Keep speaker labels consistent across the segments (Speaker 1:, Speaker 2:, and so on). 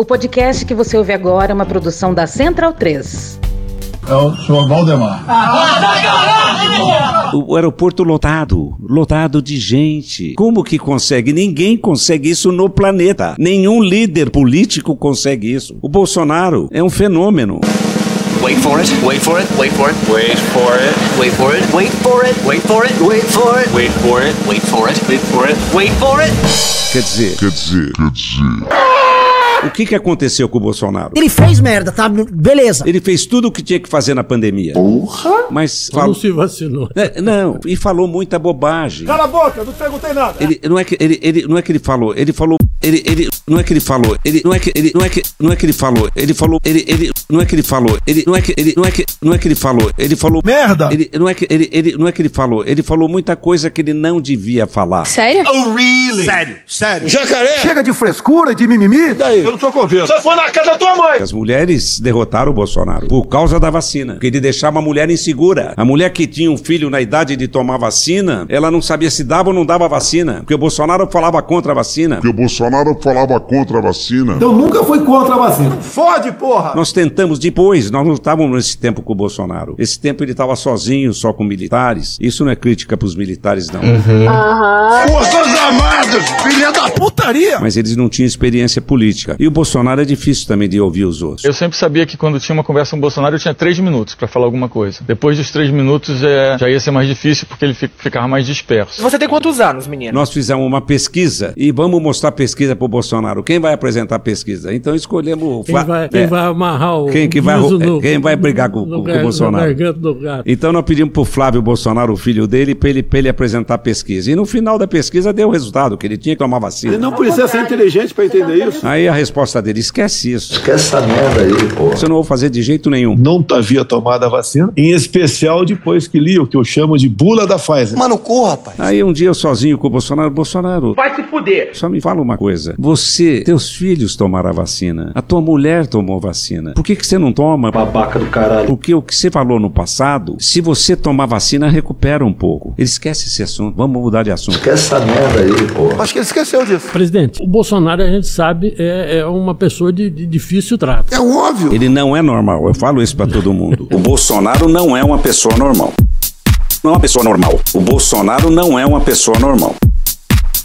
Speaker 1: O podcast que você ouve agora é uma produção da Central 3.
Speaker 2: É o senhor Valdemar.
Speaker 3: O aeroporto lotado, lotado de gente. Como que consegue? Ninguém consegue isso no planeta. Nenhum líder político consegue isso. O Bolsonaro é um fenômeno.
Speaker 4: Wait for it. Wait for it. Wait for it. Wait for it. Wait for it. Wait for it. Wait for it. Wait for it. Wait for it. Wait for it. Wait for it. Wait for it.
Speaker 3: Quer dizer,
Speaker 5: Quer dizer, quer dizer.
Speaker 3: O que, que aconteceu com o Bolsonaro?
Speaker 6: Ele fez merda, tá? Beleza.
Speaker 3: Ele fez tudo o que tinha que fazer na pandemia. Mas
Speaker 7: Não se vacinou.
Speaker 3: É, Não, e falou muita bobagem.
Speaker 2: Cala a boca, não perguntei nada.
Speaker 3: Ele não é que ele, ele não é que ele falou, ele falou, ele, ele não é que ele falou, ele não é que ele não é que não é que ele falou, ele falou, ele, ele não é que ele falou, ele não é que ele não é que não é que ele falou, ele falou
Speaker 2: Merda!
Speaker 3: Ele não é que ele, ele não é que ele falou, ele falou muita coisa que ele não devia falar.
Speaker 8: Sério?
Speaker 2: Sério, sério.
Speaker 9: Jacaré!
Speaker 2: Chega de frescura e de mimimi. Daí? Eu não sou convicto.
Speaker 9: Você foi na casa da tua mãe!
Speaker 3: As mulheres derrotaram o Bolsonaro por causa da vacina, porque ele deixava a mulher insegura. A mulher que tinha um filho na idade de tomar vacina, ela não sabia se dava ou não dava vacina, porque o Bolsonaro falava contra a vacina.
Speaker 5: Porque o Bolsonaro falava contra a vacina.
Speaker 2: Eu nunca fui contra a vacina. Fode, porra!
Speaker 3: Nós tentamos depois, nós não estávamos nesse tempo com o Bolsonaro. Esse tempo ele estava sozinho, só com militares. Isso não é crítica para os militares, não.
Speaker 9: Forças Armadas, filha da
Speaker 2: Putaria!
Speaker 3: Mas eles não tinham experiência política. E o Bolsonaro é difícil também de ouvir os outros.
Speaker 10: Eu sempre sabia que quando tinha uma conversa com o Bolsonaro eu tinha três minutos para falar alguma coisa. Depois dos três minutos é, já ia ser mais difícil porque ele fi- ficava mais disperso.
Speaker 6: Você tem quantos anos, menino?
Speaker 3: Nós fizemos uma pesquisa e vamos mostrar a pesquisa para o Bolsonaro. Quem vai apresentar a pesquisa? Então escolhemos o
Speaker 7: Quem vai, quem
Speaker 3: é,
Speaker 7: vai amarrar o.
Speaker 3: Quem que vai-
Speaker 7: guiso no-
Speaker 3: quem vai brigar com-
Speaker 7: no
Speaker 3: com o
Speaker 7: gar-
Speaker 3: Bolsonaro? Então nós pedimos pro Flávio Bolsonaro, o filho dele, para ele, pra ele apresentar a pesquisa. E no final da pesquisa deu o resultado, que ele tinha que tomar vacina.
Speaker 2: Ele não precisa ser inteligente pra entender isso.
Speaker 3: Aí a resposta dele, esquece isso.
Speaker 9: Esquece essa merda aí, pô.
Speaker 3: Isso eu não vou fazer de jeito nenhum.
Speaker 2: Não havia tomado a vacina, em especial depois que li o que eu chamo de bula da Pfizer.
Speaker 4: Mano, corra, rapaz.
Speaker 3: Aí um dia eu sozinho com o Bolsonaro, Bolsonaro,
Speaker 4: Vai se fuder.
Speaker 3: só me fala uma coisa. Você, teus filhos tomaram a vacina. A tua mulher tomou vacina. Por que, que você não toma?
Speaker 2: Babaca do caralho.
Speaker 3: Porque o que você falou no passado, se você tomar vacina, recupera um pouco. Ele esquece esse assunto. Vamos mudar de assunto.
Speaker 9: Esquece essa merda aí, pô.
Speaker 2: Acho que ele esqueceu disso.
Speaker 7: Presidente, o Bolsonaro, a gente sabe, é, é uma pessoa de, de difícil trato.
Speaker 9: É óbvio.
Speaker 3: Ele não é normal. Eu falo isso pra todo mundo. O Bolsonaro não é uma pessoa normal. Não é uma pessoa normal. O Bolsonaro não é uma pessoa normal.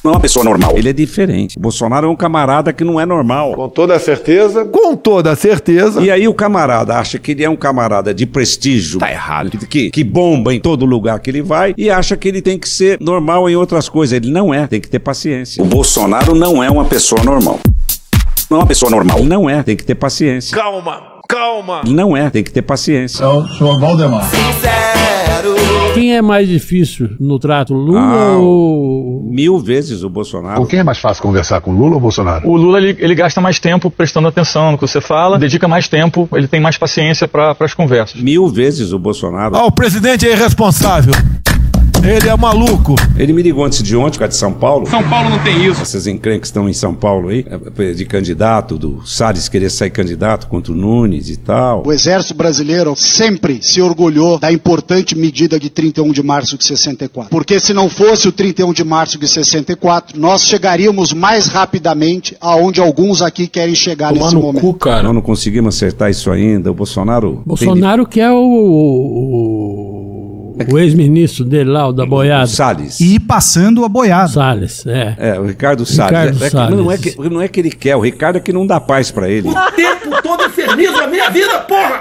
Speaker 3: Não é uma pessoa normal. Ele é diferente. O Bolsonaro é um camarada que não é normal.
Speaker 2: Com toda certeza. Com toda certeza.
Speaker 3: E aí o camarada acha que ele é um camarada de prestígio. Tá errado. Que, que bomba em todo lugar que ele vai e acha que ele tem que ser normal em outras coisas. Ele não é. Tem que ter paciência. O Bolsonaro não é uma pessoa normal. Não é uma pessoa normal. Ele não é. Tem que ter paciência.
Speaker 9: Calma, calma.
Speaker 3: Ele não é. Tem que ter paciência.
Speaker 2: É o senhor Valdemar.
Speaker 7: Quem é mais difícil no trato, Lula
Speaker 3: Ah,
Speaker 7: ou.
Speaker 3: Mil vezes o Bolsonaro.
Speaker 5: quem é mais fácil conversar, com Lula ou Bolsonaro?
Speaker 10: O Lula ele, ele gasta mais tempo prestando atenção no que você fala, dedica mais tempo, ele tem mais paciência para as conversas.
Speaker 3: Mil vezes o Bolsonaro.
Speaker 2: Ah, o presidente é irresponsável. Ele é maluco.
Speaker 3: Ele me ligou antes de ontem, cara, de São Paulo.
Speaker 4: São Paulo não tem isso.
Speaker 3: Essas encrencas que estão em São Paulo aí, eh, de candidato, do Salles querer sair candidato contra o Nunes e tal.
Speaker 11: O Exército Brasileiro sempre se orgulhou da importante medida de 31 de março de 64. Porque se não fosse o 31 de março de 64, nós chegaríamos mais rapidamente aonde alguns aqui querem chegar
Speaker 7: Tomar
Speaker 11: nesse
Speaker 7: no
Speaker 11: momento.
Speaker 7: cu, cara.
Speaker 3: Nós não conseguimos acertar isso ainda. O Bolsonaro. tem-
Speaker 7: Bolsonaro que é o. o, o ex-ministro dele lá, o da boiada.
Speaker 3: Salles.
Speaker 12: E passando a boiada.
Speaker 7: Salles, é.
Speaker 3: É, o Ricardo Salles.
Speaker 7: Ricardo
Speaker 3: É- é
Speaker 7: Salles.
Speaker 3: Não, é que, não é que ele quer, o Ricardo é que não dá paz pra ele.
Speaker 9: O tempo todo inferniza a minha vida, porra!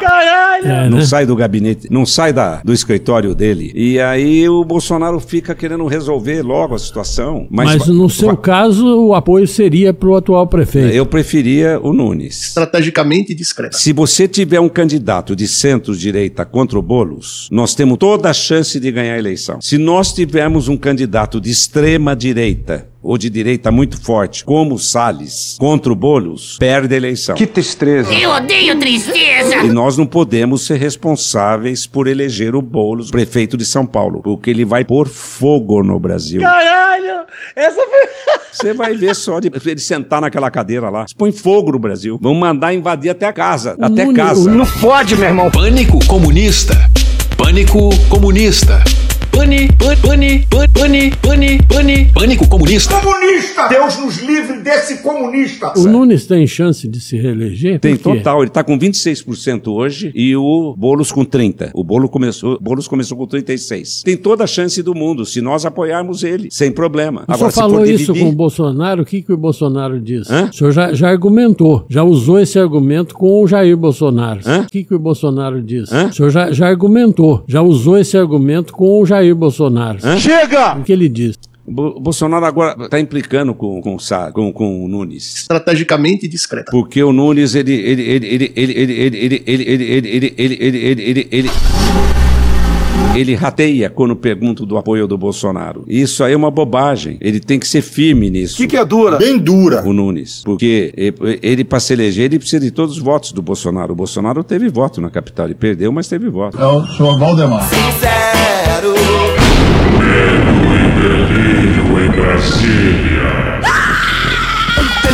Speaker 7: É
Speaker 3: Não
Speaker 7: né?
Speaker 3: sai do gabinete, não sai da, do escritório dele. E aí o Bolsonaro fica querendo resolver logo a situação. Mas,
Speaker 7: Mas no seu caso, o apoio seria pro atual prefeito.
Speaker 3: eu preferia o Nunes.
Speaker 9: Estrategicamente discreto.
Speaker 3: Se você tiver um candidato de centro-direita contra o Boulos, nós temos toda a chance de ganhar a eleição. Se nós tivermos um candidato de extrema-direita ou de direita muito forte, como Salles, contra o Boulos, perde a eleição.
Speaker 2: tristeza.
Speaker 8: Eu odeio tristeza!
Speaker 3: E nós não podemos ser responsáveis por eleger o Boulos prefeito de São Paulo, porque ele vai pôr fogo no Brasil.
Speaker 9: Caralho! Essa foi.
Speaker 3: Você vai ver só de ele sentar naquela cadeira lá. Põe fogo no Brasil. Vão mandar invadir até a casa. Até casa.
Speaker 4: Não pode, meu irmão. Pânico comunista. Pânico comunista. Pânico
Speaker 9: Puni, puni, puni, puni, puni, pânico comunista.
Speaker 8: Comunista! Deus nos livre desse comunista!
Speaker 7: O Nunes tem chance de se reeleger?
Speaker 3: Tem total, ele tá com 26% hoje e o Boulos com 30. O Boulos começou, Boulos começou com 36. Tem toda a chance do mundo se nós apoiarmos ele, sem problema.
Speaker 7: O senhor
Speaker 3: se
Speaker 7: falou isso
Speaker 3: dividir-
Speaker 7: com o Bolsonaro, o que, que o Bolsonaro disse?
Speaker 3: Hã?
Speaker 7: O senhor já, já argumentou, já usou esse argumento com o Jair Bolsonaro.
Speaker 3: Hã?
Speaker 7: O que, que o Bolsonaro disse?
Speaker 3: Hã?
Speaker 7: O senhor já, já argumentou, já usou esse argumento com o Jair Bolsonaro.
Speaker 8: Chega!
Speaker 7: O que ele disse?
Speaker 3: O Bo- Bolsonaro agora está implicando com, com, com, com o Nunes.
Speaker 9: Estrategicamente discreta.
Speaker 3: Porque o Nunes, ele, ele, ele, ele, ele, ele, ele, ele, ele, ele, ele, ele, ele, ele, ele, ele, ele rateia quando pergunta do apoio do Bolsonaro. Isso aí é uma bobagem. Ele tem que ser firme nisso.
Speaker 8: O que, que é dura? Bem dura.
Speaker 3: O Nunes. Porque ele, ele para se eleger, ele precisa de todos os votos do Bolsonaro. O Bolsonaro teve voto na capital. Ele perdeu, mas teve voto.
Speaker 8: É o senhor Valdemar.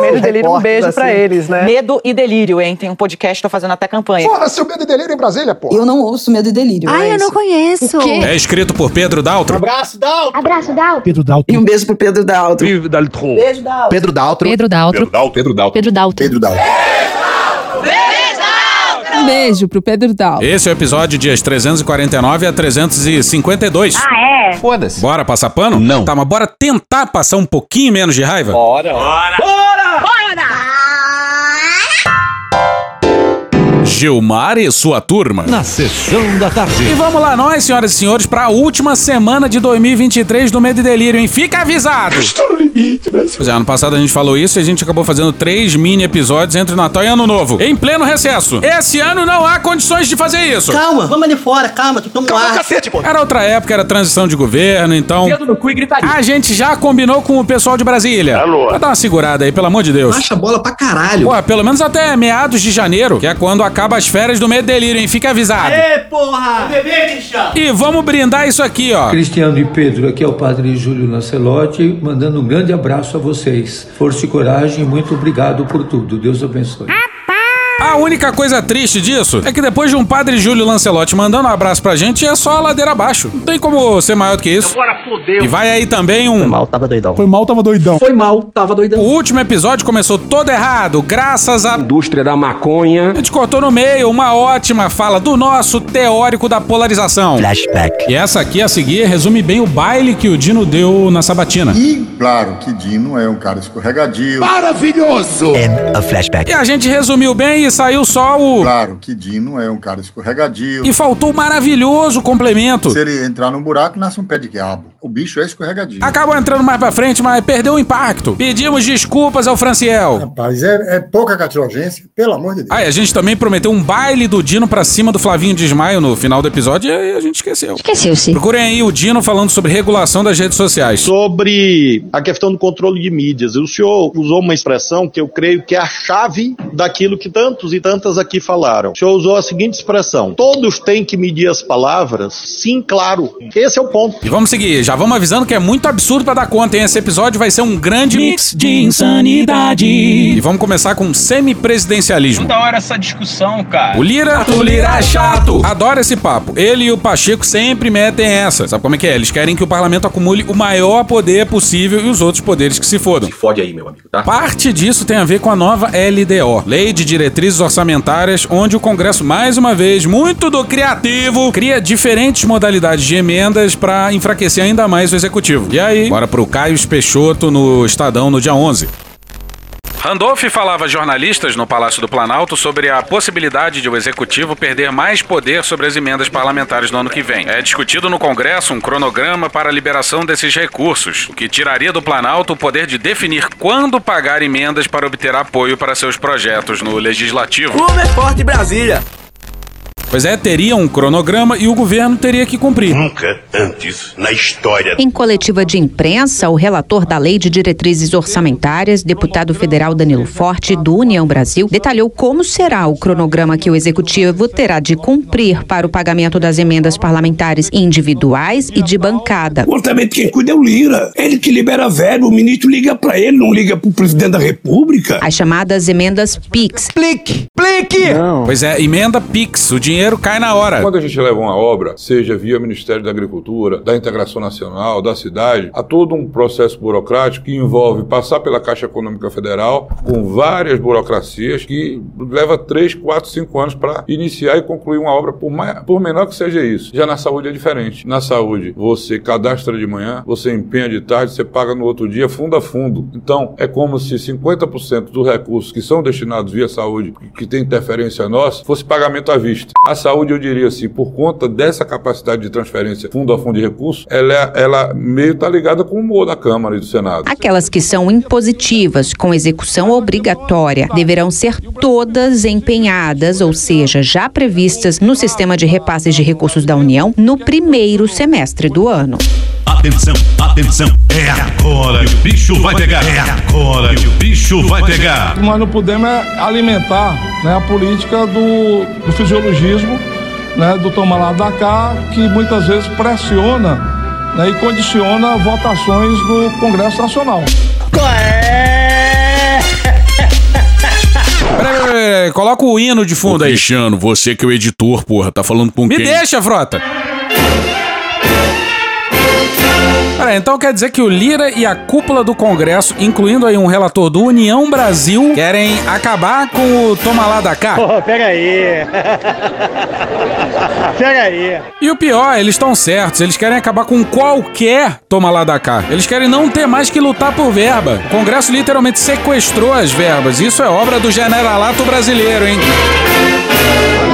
Speaker 13: Medo e delírio, um beijo pra eles, né? Medo e delírio, hein? Tem um podcast, tô fazendo até campanha.
Speaker 8: Fora seu medo e delírio em Brasília, pô.
Speaker 14: Eu não ouço Medo e Delírio.
Speaker 15: Ai, eu não
Speaker 14: conheço. O quê?
Speaker 12: É escrito por Pedro Daltro.
Speaker 8: Abraço, Dal.
Speaker 14: Abraço, Dal.
Speaker 6: Pedro Dalton.
Speaker 13: E um beijo pro Pedro Daltro. Beijo, Daltro.
Speaker 6: Pedro Daltro.
Speaker 15: Pedro Daltro.
Speaker 5: Pedro Dalto.
Speaker 15: Pedro Daltro.
Speaker 8: Pedro Dal.
Speaker 15: Um beijo pro Pedro Daltro.
Speaker 12: Esse é o episódio dias 349 a 352.
Speaker 14: Ah, é?
Speaker 12: Foda-se. Bora passar pano? Não. Tá, mas bora tentar passar um pouquinho menos de raiva? Gilmar e sua turma.
Speaker 9: Na sessão da tarde.
Speaker 12: E vamos lá nós, senhoras e senhores, para a última semana de 2023 do Medo e Delírio, hein? Fica avisado!
Speaker 8: Estou no limite, né?
Speaker 12: Pois é, ano passado a gente falou isso e a gente acabou fazendo três mini episódios entre Natal e Ano Novo, em pleno recesso. Esse ano não há condições de fazer isso.
Speaker 6: Calma, vamos ali fora, calma, tu toma um
Speaker 8: Calma,
Speaker 6: ar.
Speaker 8: cacete, pô.
Speaker 12: Era outra época, era transição de governo, então...
Speaker 9: Dedo no cu e gritaria.
Speaker 12: A gente já combinou com o pessoal de Brasília.
Speaker 5: Alô?
Speaker 12: Pra dar uma segurada aí, pelo amor de Deus.
Speaker 6: Baixa a bola pra caralho.
Speaker 12: Pô, pelo menos até meados de janeiro, que é quando acaba as férias do Medo e Delírio, hein? Fica avisado.
Speaker 6: porra! Bebê, Cristiano.
Speaker 12: E vamos brindar isso aqui, ó.
Speaker 16: Cristiano e Pedro, aqui é o Padre Júlio Lancelotti, mandando um grande abraço a vocês. Força e coragem, muito obrigado por tudo. Deus abençoe.
Speaker 12: A única coisa triste disso é que depois de um padre Júlio Lancelotti mandando um abraço pra gente, é só a ladeira abaixo. Não tem como ser maior do que isso.
Speaker 9: Agora fodeu.
Speaker 12: E vai aí também um.
Speaker 6: Mal, tava doidão.
Speaker 7: Foi mal, tava doidão.
Speaker 6: Foi mal, tava
Speaker 12: O
Speaker 6: doidão.
Speaker 12: último episódio começou todo errado, graças a.
Speaker 9: Indústria da maconha.
Speaker 12: A gente cortou no meio uma ótima fala do nosso teórico da polarização.
Speaker 6: Flashback.
Speaker 12: E essa aqui a seguir resume bem o baile que o Dino deu na sabatina.
Speaker 5: E claro que Dino é um cara escorregadio.
Speaker 8: Maravilhoso.
Speaker 6: And a flashback.
Speaker 12: E a gente resumiu bem e saiu só o.
Speaker 5: Claro que Dino é um cara escorregadio.
Speaker 12: E faltou o maravilhoso complemento.
Speaker 5: Se ele entrar num buraco, nasce um pé de quiabo. O bicho é escorregadio.
Speaker 12: Acabou entrando mais pra frente, mas perdeu o impacto. Pedimos desculpas ao Franciel.
Speaker 5: Rapaz, é, é pouca catilogência, pelo amor de Deus.
Speaker 12: Ah, e a gente também prometeu um baile do Dino pra cima do Flavinho Desmaio no final do episódio e aí a gente esqueceu.
Speaker 14: Esqueceu-se.
Speaker 12: Procurem aí o Dino falando sobre regulação das redes sociais.
Speaker 17: Sobre a questão do controle de mídias, o senhor usou uma expressão que eu creio que é a chave daquilo que tantos e tantas aqui falaram. O senhor usou a seguinte expressão: todos têm que medir as palavras? Sim, claro. Esse é o ponto.
Speaker 12: E vamos seguir, já vamos avisando que é muito absurdo pra dar conta, hein? Esse episódio vai ser um grande mix de insanidade. E vamos começar com semi-presidencialismo.
Speaker 9: Da hora essa discussão, cara.
Speaker 12: O Lira, o Lira é chato. Adora esse papo. Ele e o Pacheco sempre metem essa. Sabe como é que é? Eles querem que o parlamento acumule o maior poder possível e os outros poderes que se fodam.
Speaker 9: Fode aí, meu amigo, tá?
Speaker 12: Parte disso tem a ver com a nova LDO, Lei de Diretrizes Orçamentárias, onde o Congresso, mais uma vez, muito do criativo, cria diferentes modalidades de emendas para enfraquecer ainda mais o executivo. E aí, bora pro Caio Peixoto no Estadão no dia 11. Randolph falava a jornalistas no Palácio do Planalto sobre a possibilidade de o executivo perder mais poder sobre as emendas parlamentares no ano que vem. É discutido no Congresso um cronograma para a liberação desses recursos, o que tiraria do Planalto o poder de definir quando pagar emendas para obter apoio para seus projetos no Legislativo.
Speaker 6: Como é forte Brasília.
Speaker 12: Pois é, teria um cronograma e o governo teria que cumprir.
Speaker 18: Nunca antes na história.
Speaker 19: Em coletiva de imprensa, o relator da Lei de Diretrizes Orçamentárias, deputado federal Danilo Forte, do União Brasil, detalhou como será o cronograma que o executivo terá de cumprir para o pagamento das emendas parlamentares individuais e de bancada.
Speaker 8: O orçamento quem cuida é o Lira. Ele que libera verbo, o ministro liga pra ele, não liga pro presidente da república.
Speaker 19: As chamadas emendas PIX.
Speaker 12: Plique! Plique! Pois é, emenda PIX, o dinheiro cai na hora.
Speaker 20: Quando a gente leva uma obra, seja via Ministério da Agricultura, da Integração Nacional, da cidade, há todo um processo burocrático que envolve passar pela Caixa Econômica Federal, com várias burocracias, que leva 3, 4, 5 anos para iniciar e concluir uma obra, por, mais, por menor que seja isso. Já na saúde é diferente. Na saúde, você cadastra de manhã, você empenha de tarde, você paga no outro dia, fundo a fundo. Então, é como se 50% dos recursos que são destinados via saúde, que tem interferência nossa, fosse pagamento à vista. A saúde, eu diria assim, por conta dessa capacidade de transferência fundo a fundo de recursos, ela, ela meio está ligada com o humor da Câmara e do Senado.
Speaker 19: Aquelas que são impositivas, com execução obrigatória, deverão ser todas empenhadas, ou seja, já previstas no sistema de repasses de recursos da União no primeiro semestre do ano.
Speaker 21: Atenção, atenção, é agora que o bicho vai pegar. É agora que o bicho vai pegar.
Speaker 22: Nós não podemos é alimentar né, a política do, do fisiologismo, né, do tomar lá da cá, que muitas vezes pressiona né, e condiciona votações no Congresso Nacional.
Speaker 12: Coloca o hino de fundo aí.
Speaker 23: Cristiano, você que é o editor, porra, tá falando com
Speaker 12: Me
Speaker 23: quem?
Speaker 12: deixa, frota! Peraí, então quer dizer que o Lira e a cúpula do Congresso, incluindo aí um relator do União Brasil, querem acabar com o toma lá da cá?
Speaker 6: Pega aí. pega aí.
Speaker 12: E o pior, eles estão certos, eles querem acabar com qualquer toma lá da cá. Eles querem não ter mais que lutar por verba. O Congresso literalmente sequestrou as verbas. Isso é obra do generalato brasileiro, hein?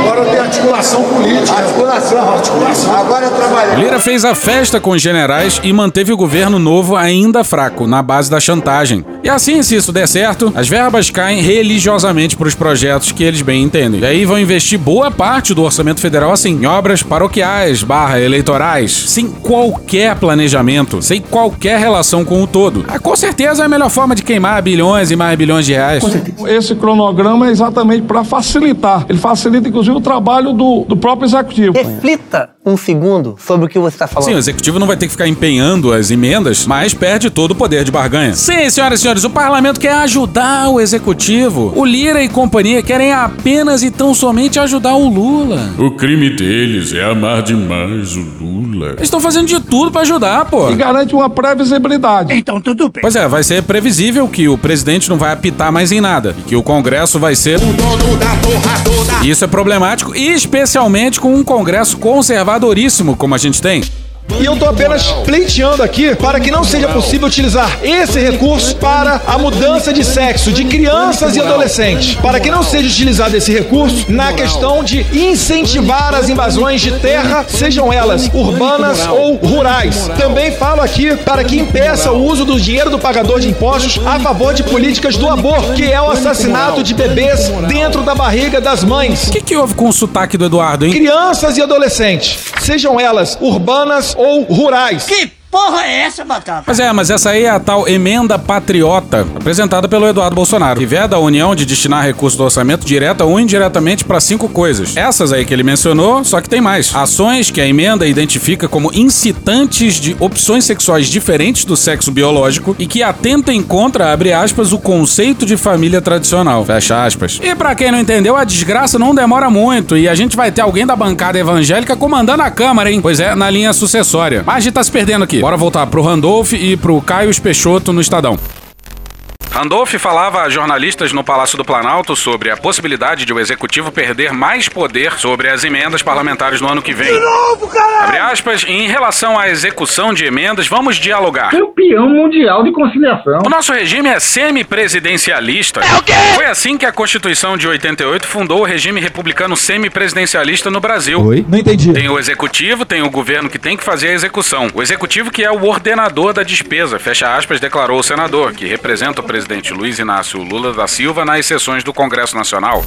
Speaker 5: Agora tem articulação política. Articulação, articulação. Agora é trabalhar.
Speaker 12: Lira fez a festa com os generais e manteve o governo novo ainda fraco, na base da chantagem. E assim, se isso der certo, as verbas caem religiosamente para os projetos que eles bem entendem. E aí vão investir boa parte do orçamento federal assim, em obras paroquiais, barra eleitorais, sem qualquer planejamento, sem qualquer relação com o todo. Ah, com certeza é a melhor forma de queimar bilhões e mais bilhões de reais.
Speaker 22: Esse cronograma é exatamente para facilitar. Ele facilita, inclusive, o trabalho do, do próprio executivo.
Speaker 6: Reflita um segundo sobre o que você está falando.
Speaker 12: Sim, o executivo não vai ter que ficar empenhando as emendas, mas perde todo o poder de barganha. Sim, senhoras e senhores, o parlamento quer ajudar o executivo. O Lira e companhia querem apenas e tão somente ajudar o Lula.
Speaker 23: O crime deles é amar demais o Lula.
Speaker 12: Eles estão fazendo de tudo pra ajudar, pô.
Speaker 22: E garante uma previsibilidade.
Speaker 8: Então tudo bem.
Speaker 12: Pois é, vai ser previsível que o presidente não vai apitar mais em nada e que o Congresso vai ser. Isso é problemático, especialmente com um Congresso conservadoríssimo como a gente tem.
Speaker 24: E eu tô apenas pleiteando aqui para que não seja possível utilizar esse recurso para a mudança de sexo de crianças e adolescentes. Para que não seja utilizado esse recurso na questão de incentivar as invasões de terra, sejam elas urbanas ou rurais. Também falo aqui para que impeça o uso do dinheiro do pagador de impostos a favor de políticas do aborto, que é o assassinato de bebês dentro da barriga das mães.
Speaker 12: O que, que houve com o sotaque do Eduardo, hein?
Speaker 24: Crianças e adolescentes, sejam elas urbanas ou rurais.
Speaker 8: Que porra é essa, Batata?
Speaker 12: Mas é, mas essa aí é a tal emenda patriota, apresentada pelo Eduardo Bolsonaro, que veda a União de destinar recursos do orçamento direta ou indiretamente para cinco coisas. Essas aí que ele mencionou, só que tem mais. Ações que a emenda identifica como incitantes de opções sexuais diferentes do sexo biológico e que atentem contra, abre aspas, o conceito de família tradicional, fecha aspas. E pra quem não entendeu, a desgraça não demora muito e a gente vai ter alguém da bancada evangélica comandando a Câmara, hein? Pois é, na linha sucessória. Mas a gente tá se perdendo aqui. Bora voltar pro Randolph e pro Caio Peixoto no Estadão. Randolph falava a jornalistas no Palácio do Planalto sobre a possibilidade de o executivo perder mais poder sobre as emendas parlamentares no ano que vem.
Speaker 8: De novo, caralho!
Speaker 12: Abre aspas, em relação à execução de emendas, vamos dialogar.
Speaker 25: Campeão mundial de conciliação.
Speaker 12: O nosso regime é semipresidencialista.
Speaker 8: É o quê?
Speaker 12: Foi assim que a Constituição de 88 fundou o regime republicano semipresidencialista no Brasil.
Speaker 26: Oi? Não entendi.
Speaker 12: Tem o executivo, tem o governo que tem que fazer a execução. O executivo que é o ordenador da despesa, fecha aspas, declarou o senador, que representa o presidente Luiz Inácio Lula da Silva nas sessões do Congresso Nacional.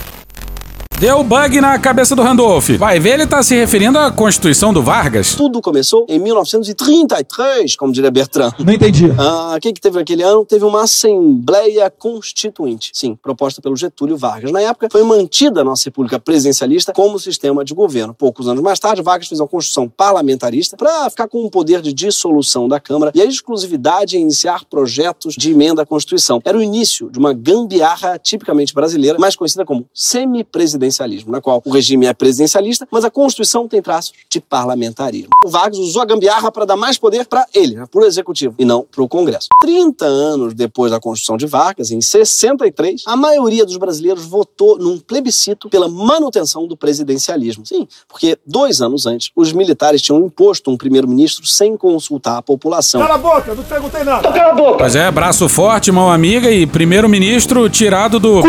Speaker 12: Deu bug na cabeça do Randolph. Vai ver, ele tá se referindo à Constituição do Vargas.
Speaker 27: Tudo começou em 1933, como diria Bertrand.
Speaker 24: Não entendi.
Speaker 27: Ah, o que, que teve naquele ano? Teve uma Assembleia Constituinte. Sim, proposta pelo Getúlio Vargas. Na época, foi mantida a nossa República Presidencialista como sistema de governo. Poucos anos mais tarde, Vargas fez uma Constituição parlamentarista para ficar com o poder de dissolução da Câmara e a exclusividade em iniciar projetos de emenda à Constituição. Era o início de uma gambiarra tipicamente brasileira, mais conhecida como semipresidencialismo, na qual o regime é presidencialista, mas a Constituição tem traços de parlamentarismo. O Vargas usou a gambiarra para dar mais poder para ele, né, para o executivo, e não para o Congresso. 30 anos depois da Constituição de Vargas, em 63, a maioria dos brasileiros votou num plebiscito pela manutenção do presidencialismo. Sim, porque dois anos antes, os militares tinham imposto um primeiro-ministro sem consultar a população.
Speaker 5: Cala a boca, não perguntei nada.
Speaker 27: Cala a boca!
Speaker 12: Pois é, braço forte, mão amiga e primeiro-ministro tirado do.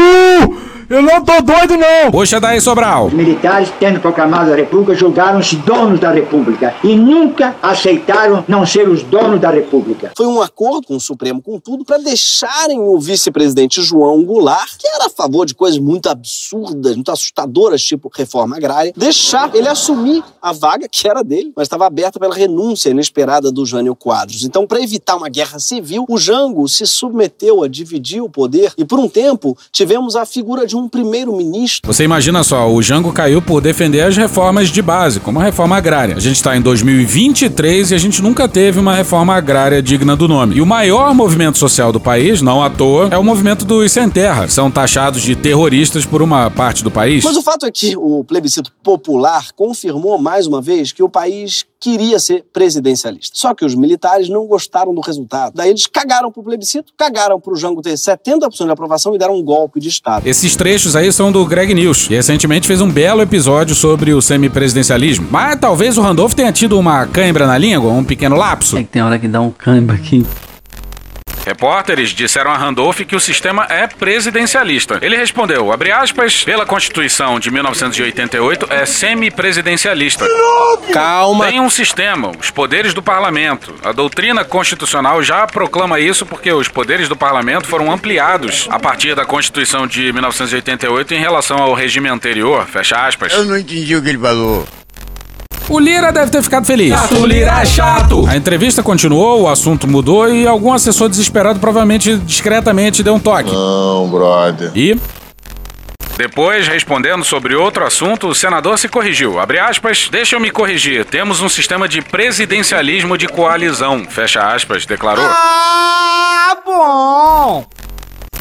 Speaker 5: Eu não tô doido, não!
Speaker 12: Puxa daí, Sobral.
Speaker 28: Os militares, tendo proclamado a República, julgaram-se donos da República e nunca aceitaram não ser os donos da República.
Speaker 27: Foi um acordo com o Supremo, com tudo, para deixarem o vice-presidente João Goulart, que era a favor de coisas muito absurdas, muito assustadoras, tipo reforma agrária, deixar ele assumir a vaga que era dele, mas estava aberta pela renúncia inesperada do Jânio Quadros. Então, para evitar uma guerra civil, o Jango se submeteu a dividir o poder e, por um tempo, tivemos a figura de um primeiro-ministro.
Speaker 12: Você imagina só, o Jango caiu por defender as reformas de base, como a reforma agrária. A gente está em 2023 e a gente nunca teve uma reforma agrária digna do nome. E o maior movimento social do país, não à toa, é o movimento dos sem terra. São taxados de terroristas por uma parte do país.
Speaker 27: Mas o fato é que o plebiscito popular confirmou mais uma vez que o país queria ser presidencialista. Só que os militares não gostaram do resultado. Daí eles cagaram pro plebiscito, cagaram pro Jango ter 70% de aprovação e deram um golpe de Estado.
Speaker 12: Esses trechos aí são do Greg News, e recentemente fez um belo episódio sobre o semipresidencialismo. Mas talvez o Randolph tenha tido uma cãibra na língua, um pequeno lapso.
Speaker 29: É que tem hora que dá um cãibra aqui.
Speaker 12: Repórteres disseram a Randolph que o sistema é presidencialista. Ele respondeu, abre aspas, pela Constituição de 1988 é semipresidencialista.
Speaker 27: Calma.
Speaker 12: Tem um sistema, os poderes do parlamento. A doutrina constitucional já proclama isso porque os poderes do parlamento foram ampliados a partir da Constituição de 1988 em relação ao regime anterior, fecha aspas.
Speaker 30: Eu não entendi o que ele falou.
Speaker 12: O Lira deve ter ficado feliz.
Speaker 30: Chato, Lira é chato.
Speaker 12: A entrevista continuou, o assunto mudou e algum assessor desesperado provavelmente discretamente deu um toque.
Speaker 30: Não, brother.
Speaker 12: E depois, respondendo sobre outro assunto, o senador se corrigiu. Abre aspas, deixa eu me corrigir. Temos um sistema de presidencialismo de coalizão. Fecha aspas, declarou.
Speaker 5: Ah, bom!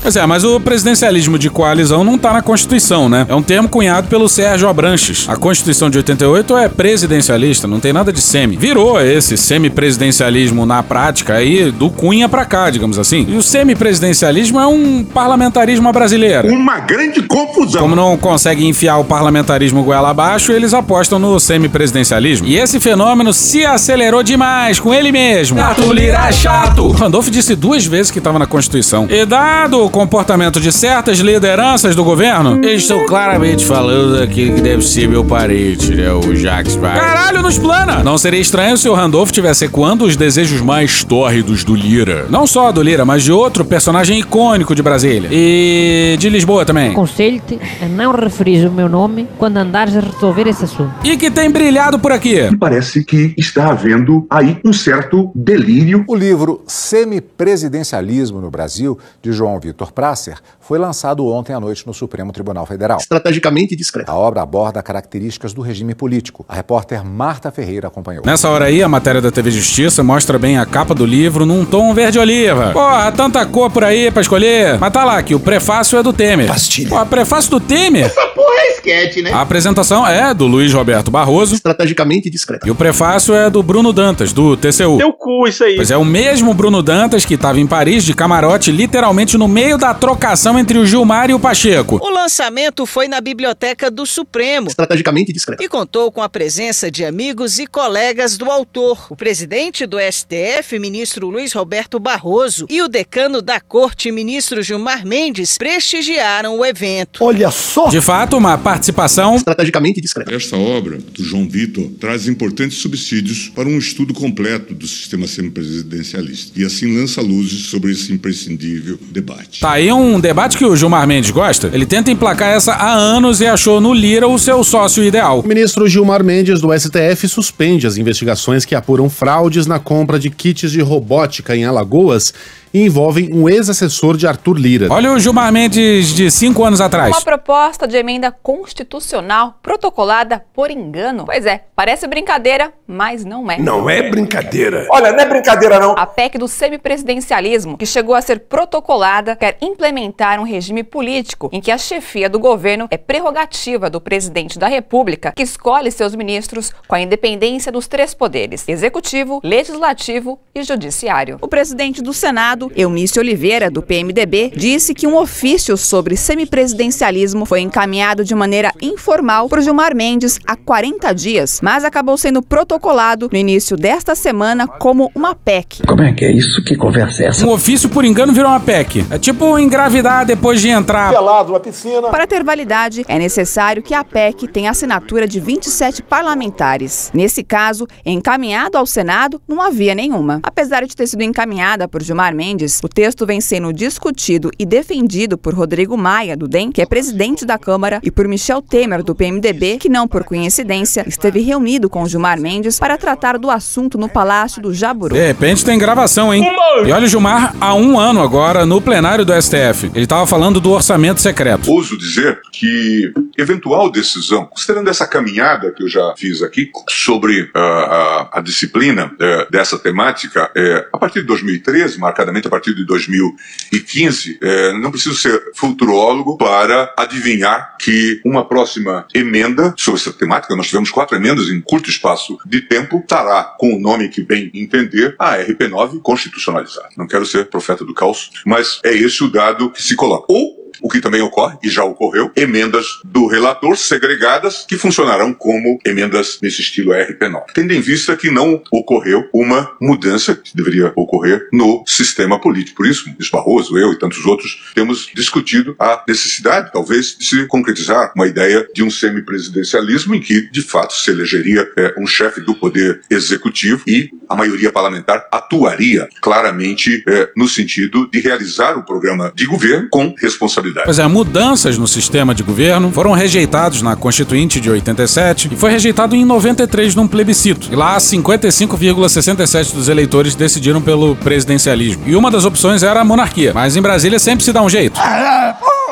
Speaker 12: Pois é, mas o presidencialismo de coalizão não tá na Constituição, né? É um termo cunhado pelo Sérgio Abranches. A Constituição de 88 é presidencialista, não tem nada de semi. Virou esse semipresidencialismo na prática aí do Cunha pra cá, digamos assim. E o semipresidencialismo é um parlamentarismo brasileiro.
Speaker 30: Uma grande confusão.
Speaker 12: Como não conseguem enfiar o parlamentarismo goela abaixo, eles apostam no semipresidencialismo. E esse fenômeno se acelerou demais com ele mesmo.
Speaker 30: Chato, Lira é chato.
Speaker 12: O Randolph disse duas vezes que estava na Constituição. E dado o comportamento de certas lideranças do governo, eles estão claramente falando daquele que deve ser meu parente, né? O Jacques Wagner. Caralho, nos plana! Não seria estranho se o Randolph tivesse ecoando os desejos mais tórridos do Lira. Não só do Lira, mas de outro personagem icônico de Brasília. E de Lisboa também.
Speaker 31: Aconselho-te a não referir o meu nome quando andares a resolver esse assunto.
Speaker 12: E que tem brilhado por aqui.
Speaker 26: Parece que está havendo aí um certo delírio.
Speaker 32: O livro Semipresidencialismo no Brasil, de João Vitor Prasser, foi lançado ontem à noite no Supremo Tribunal Federal.
Speaker 33: Estrategicamente discreto.
Speaker 32: A obra aborda características do regime político. A repórter Marta Ferreira acompanhou.
Speaker 12: Nessa hora aí, a matéria da TV Justiça mostra bem a capa do livro num tom verde-oliva. Porra, tanta cor por aí pra escolher. Mas tá lá que o prefácio é do Temer.
Speaker 33: Pastilha.
Speaker 12: Porra, prefácio do Temer?
Speaker 33: Essa porra é esquete, né?
Speaker 12: A apresentação é do Luiz Roberto Barroso.
Speaker 33: Estrategicamente discreto.
Speaker 12: E o prefácio é do Bruno Dantas, do TCU.
Speaker 33: Teu cu, isso aí.
Speaker 12: Pois é, o mesmo Bruno Dantas que tava em Paris de camarote, literalmente no meio da trocação entre o Gilmar e o Pacheco.
Speaker 34: O lançamento foi na Biblioteca do Supremo.
Speaker 33: Estrategicamente discreto.
Speaker 34: E contou com a presença de amigos e colegas do autor, o presidente do STF, ministro Luiz Roberto Barroso, e o decano da Corte, ministro Gilmar Mendes, prestigiaram o evento.
Speaker 33: Olha só!
Speaker 12: De fato, uma participação
Speaker 33: estrategicamente discreta.
Speaker 35: Esta obra do João Vitor traz importantes subsídios para um estudo completo do sistema semipresidencialista e assim lança luzes sobre esse imprescindível debate.
Speaker 12: Tá aí um debate que o Gilmar Mendes gosta. Ele tenta emplacar essa há anos e achou no Lira o seu sócio ideal.
Speaker 36: O ministro Gilmar Mendes do STF suspende as investigações que apuram fraudes na compra de kits de robótica em Alagoas e envolvem um ex-assessor de Arthur Lira.
Speaker 12: Olha o Gilmar Mendes de cinco anos atrás.
Speaker 37: Uma proposta de emenda constitucional protocolada por engano. Pois é, parece brincadeira, mas não é.
Speaker 8: Não é brincadeira.
Speaker 38: Olha, não é brincadeira não.
Speaker 37: A PEC do semipresidencialismo, que chegou a ser protocolada, quer implementar um regime político em que a chefia do governo é prerrogativa do presidente da República, que escolhe seus ministros com a independência dos três poderes: executivo, legislativo e judiciário. O presidente do Senado, Eunício Oliveira, do PMDB, disse que um ofício sobre semipresidencialismo foi encaminhado de maneira informal por Gilmar Mendes há 40 dias, mas acabou sendo protocolado no início desta semana como uma PEC.
Speaker 29: Como é que é isso? Que conversa é essa?
Speaker 12: Um ofício por engano virou uma PEC. É tipo engravidar depois de entrar.
Speaker 38: Pelado, uma piscina.
Speaker 37: Para ter validade, é necessário que a PEC tenha assinatura de 27 parlamentares. Nesse caso, encaminhado ao Senado, não havia nenhuma. Apesar de ter sido encaminhada por Gilmar Mendes, o texto vem sendo discutido e defendido por Rodrigo Maia, do DEM, que é presidente da Câmara, e por Michel Temer, do PMDB, que não por coincidência esteve reunido com Gilmar Mendes para tratar do assunto no Palácio do Jaburu.
Speaker 12: De repente tem gravação, hein? E olha o Gilmar há um ano agora no plenário do STF. Ele estava falando do orçamento secreto.
Speaker 26: Ouso dizer que eventual decisão, considerando essa caminhada que eu já fiz aqui sobre uh, a, a, disciplina uh, dessa temática, uh, a partir de 2013, marcadamente a partir de 2015, não preciso ser futurólogo para adivinhar que uma próxima emenda sobre essa temática, nós tivemos quatro emendas em curto espaço de tempo, estará com o nome que bem entender, a RP9 constitucionalizada. Não quero ser profeta do caos, mas é esse o dado que se coloca. Ou o que também ocorre, e já ocorreu, emendas do relator segregadas que funcionarão como emendas nesse estilo RP9. Tendo em vista que não ocorreu uma mudança que deveria ocorrer no sistema político. Por isso, Luiz Barroso, eu e tantos outros temos discutido a necessidade, talvez, de se concretizar uma ideia de um semipresidencialismo em que, de fato, se elegeria é, um chefe do poder executivo e a maioria parlamentar atuaria claramente é, no sentido de realizar o programa de governo com responsabilidade
Speaker 12: Pois é, mudanças no sistema de governo foram rejeitados na Constituinte de 87 e foi rejeitado em 93 num plebiscito. E lá 55,67 dos eleitores decidiram pelo presidencialismo. E uma das opções era a monarquia, mas em Brasília sempre se dá um jeito.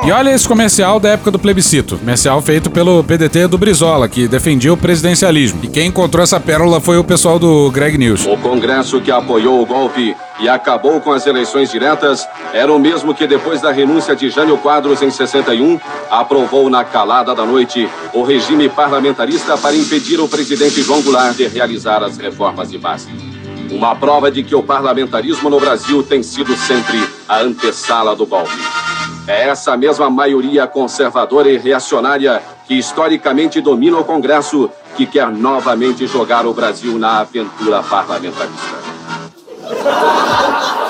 Speaker 12: E olha esse comercial da época do plebiscito. Comercial feito pelo PDT do Brizola, que defendia o presidencialismo. E quem encontrou essa pérola foi o pessoal do Greg News.
Speaker 39: O Congresso que apoiou o golpe e acabou com as eleições diretas era o mesmo que depois da renúncia de Jânio Quadros em 61, aprovou na calada da noite o regime parlamentarista para impedir o presidente João Goulart de realizar as reformas de base. Uma prova de que o parlamentarismo no Brasil tem sido sempre a antessala do golpe. É essa mesma maioria conservadora e reacionária que historicamente domina o Congresso que quer novamente jogar o Brasil na aventura parlamentarista.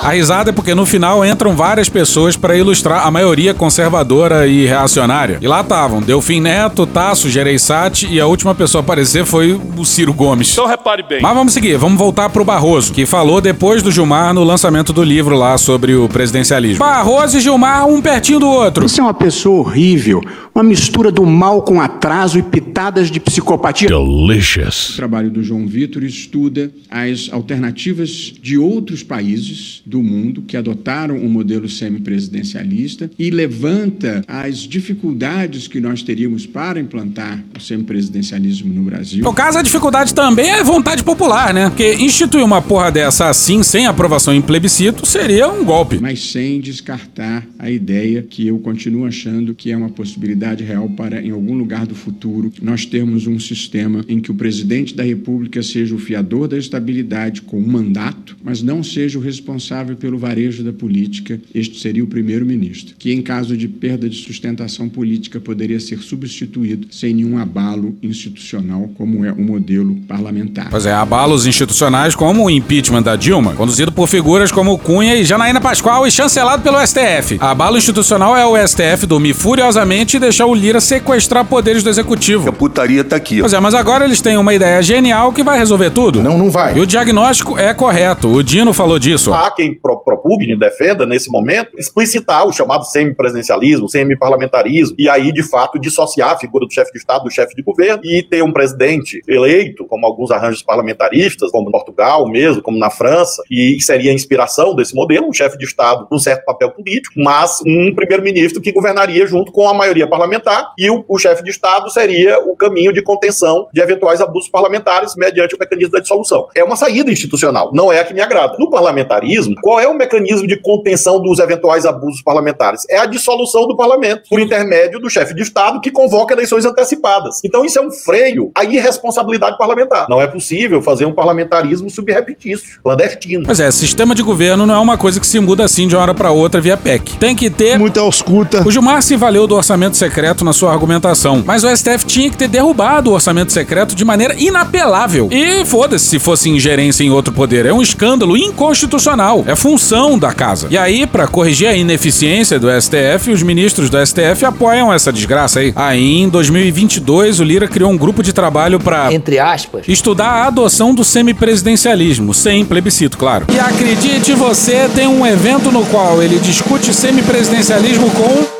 Speaker 12: A risada é porque no final entram várias pessoas para ilustrar a maioria conservadora e reacionária. E lá estavam Delfim Neto, Tasso, Gereissati e a última pessoa a aparecer foi o Ciro Gomes.
Speaker 40: Então repare bem.
Speaker 12: Mas vamos seguir, vamos voltar pro Barroso, que falou depois do Gilmar no lançamento do livro lá sobre o presidencialismo. Barroso e Gilmar, um pertinho do outro.
Speaker 41: Você é uma pessoa horrível, uma mistura do mal com atraso e pitadas de psicopatia.
Speaker 21: Delicious.
Speaker 42: O trabalho do João Vitor estuda as alternativas de outros países do mundo que adotaram um modelo semipresidencialista e levanta as dificuldades que nós teríamos para implantar o semipresidencialismo no Brasil.
Speaker 12: No caso, a dificuldade também é vontade popular, né? Porque instituir uma porra dessa assim, sem aprovação em plebiscito, seria um golpe.
Speaker 42: Mas sem descartar a ideia que eu continuo achando que é uma possibilidade real para, em algum lugar do futuro, nós termos um sistema em que o presidente da República seja o fiador da estabilidade com um mandato, mas não seja o responsável responsável pelo varejo da política, este seria o primeiro-ministro, que em caso de perda de sustentação política poderia ser substituído sem nenhum abalo institucional, como é o modelo parlamentar.
Speaker 12: Pois é, abalos institucionais como o impeachment da Dilma, conduzido por figuras como Cunha e Janaína Pascoal e chancelado pelo STF. Abalo institucional é o STF dormir furiosamente e deixar o Lira sequestrar poderes do executivo.
Speaker 43: A putaria tá aqui.
Speaker 12: Pois é, mas agora eles têm uma ideia genial que vai resolver tudo.
Speaker 33: Não, não vai.
Speaker 12: E o diagnóstico é correto. O Dino falou disso.
Speaker 40: Há quem pro- propugne, defenda nesse momento, explicitar o chamado semipresidencialismo, semiparlamentarismo, e aí, de fato, dissociar a figura do chefe de Estado do chefe de governo e ter um presidente eleito, como alguns arranjos parlamentaristas, como em Portugal mesmo, como na França, e seria a inspiração desse modelo, um chefe de Estado num certo papel político, mas um primeiro-ministro que governaria junto com a maioria parlamentar, e o, o chefe de Estado seria o caminho de contenção de eventuais abusos parlamentares mediante o mecanismo da dissolução. É uma saída institucional, não é a que me agrada. No parlamentarismo, qual é o mecanismo de contenção dos eventuais abusos parlamentares? É a dissolução do parlamento, por intermédio do chefe de Estado que convoca eleições antecipadas. Então isso é um freio à irresponsabilidade parlamentar. Não é possível fazer um parlamentarismo subrepetício, clandestino.
Speaker 12: Pois é, sistema de governo não é uma coisa que se muda assim de uma hora pra outra via PEC. Tem que ter.
Speaker 33: Muita ausculta.
Speaker 12: O Gilmar se valeu do orçamento secreto na sua argumentação, mas o STF tinha que ter derrubado o orçamento secreto de maneira inapelável. E foda-se se fosse ingerência em outro poder. É um escândalo inconstitucional. É função da casa. E aí, pra corrigir a ineficiência do STF, os ministros do STF apoiam essa desgraça aí. Aí, em 2022, o Lira criou um grupo de trabalho pra
Speaker 44: Entre aspas.
Speaker 12: estudar a adoção do semipresidencialismo, sem plebiscito, claro. E acredite você, tem um evento no qual ele discute semipresidencialismo com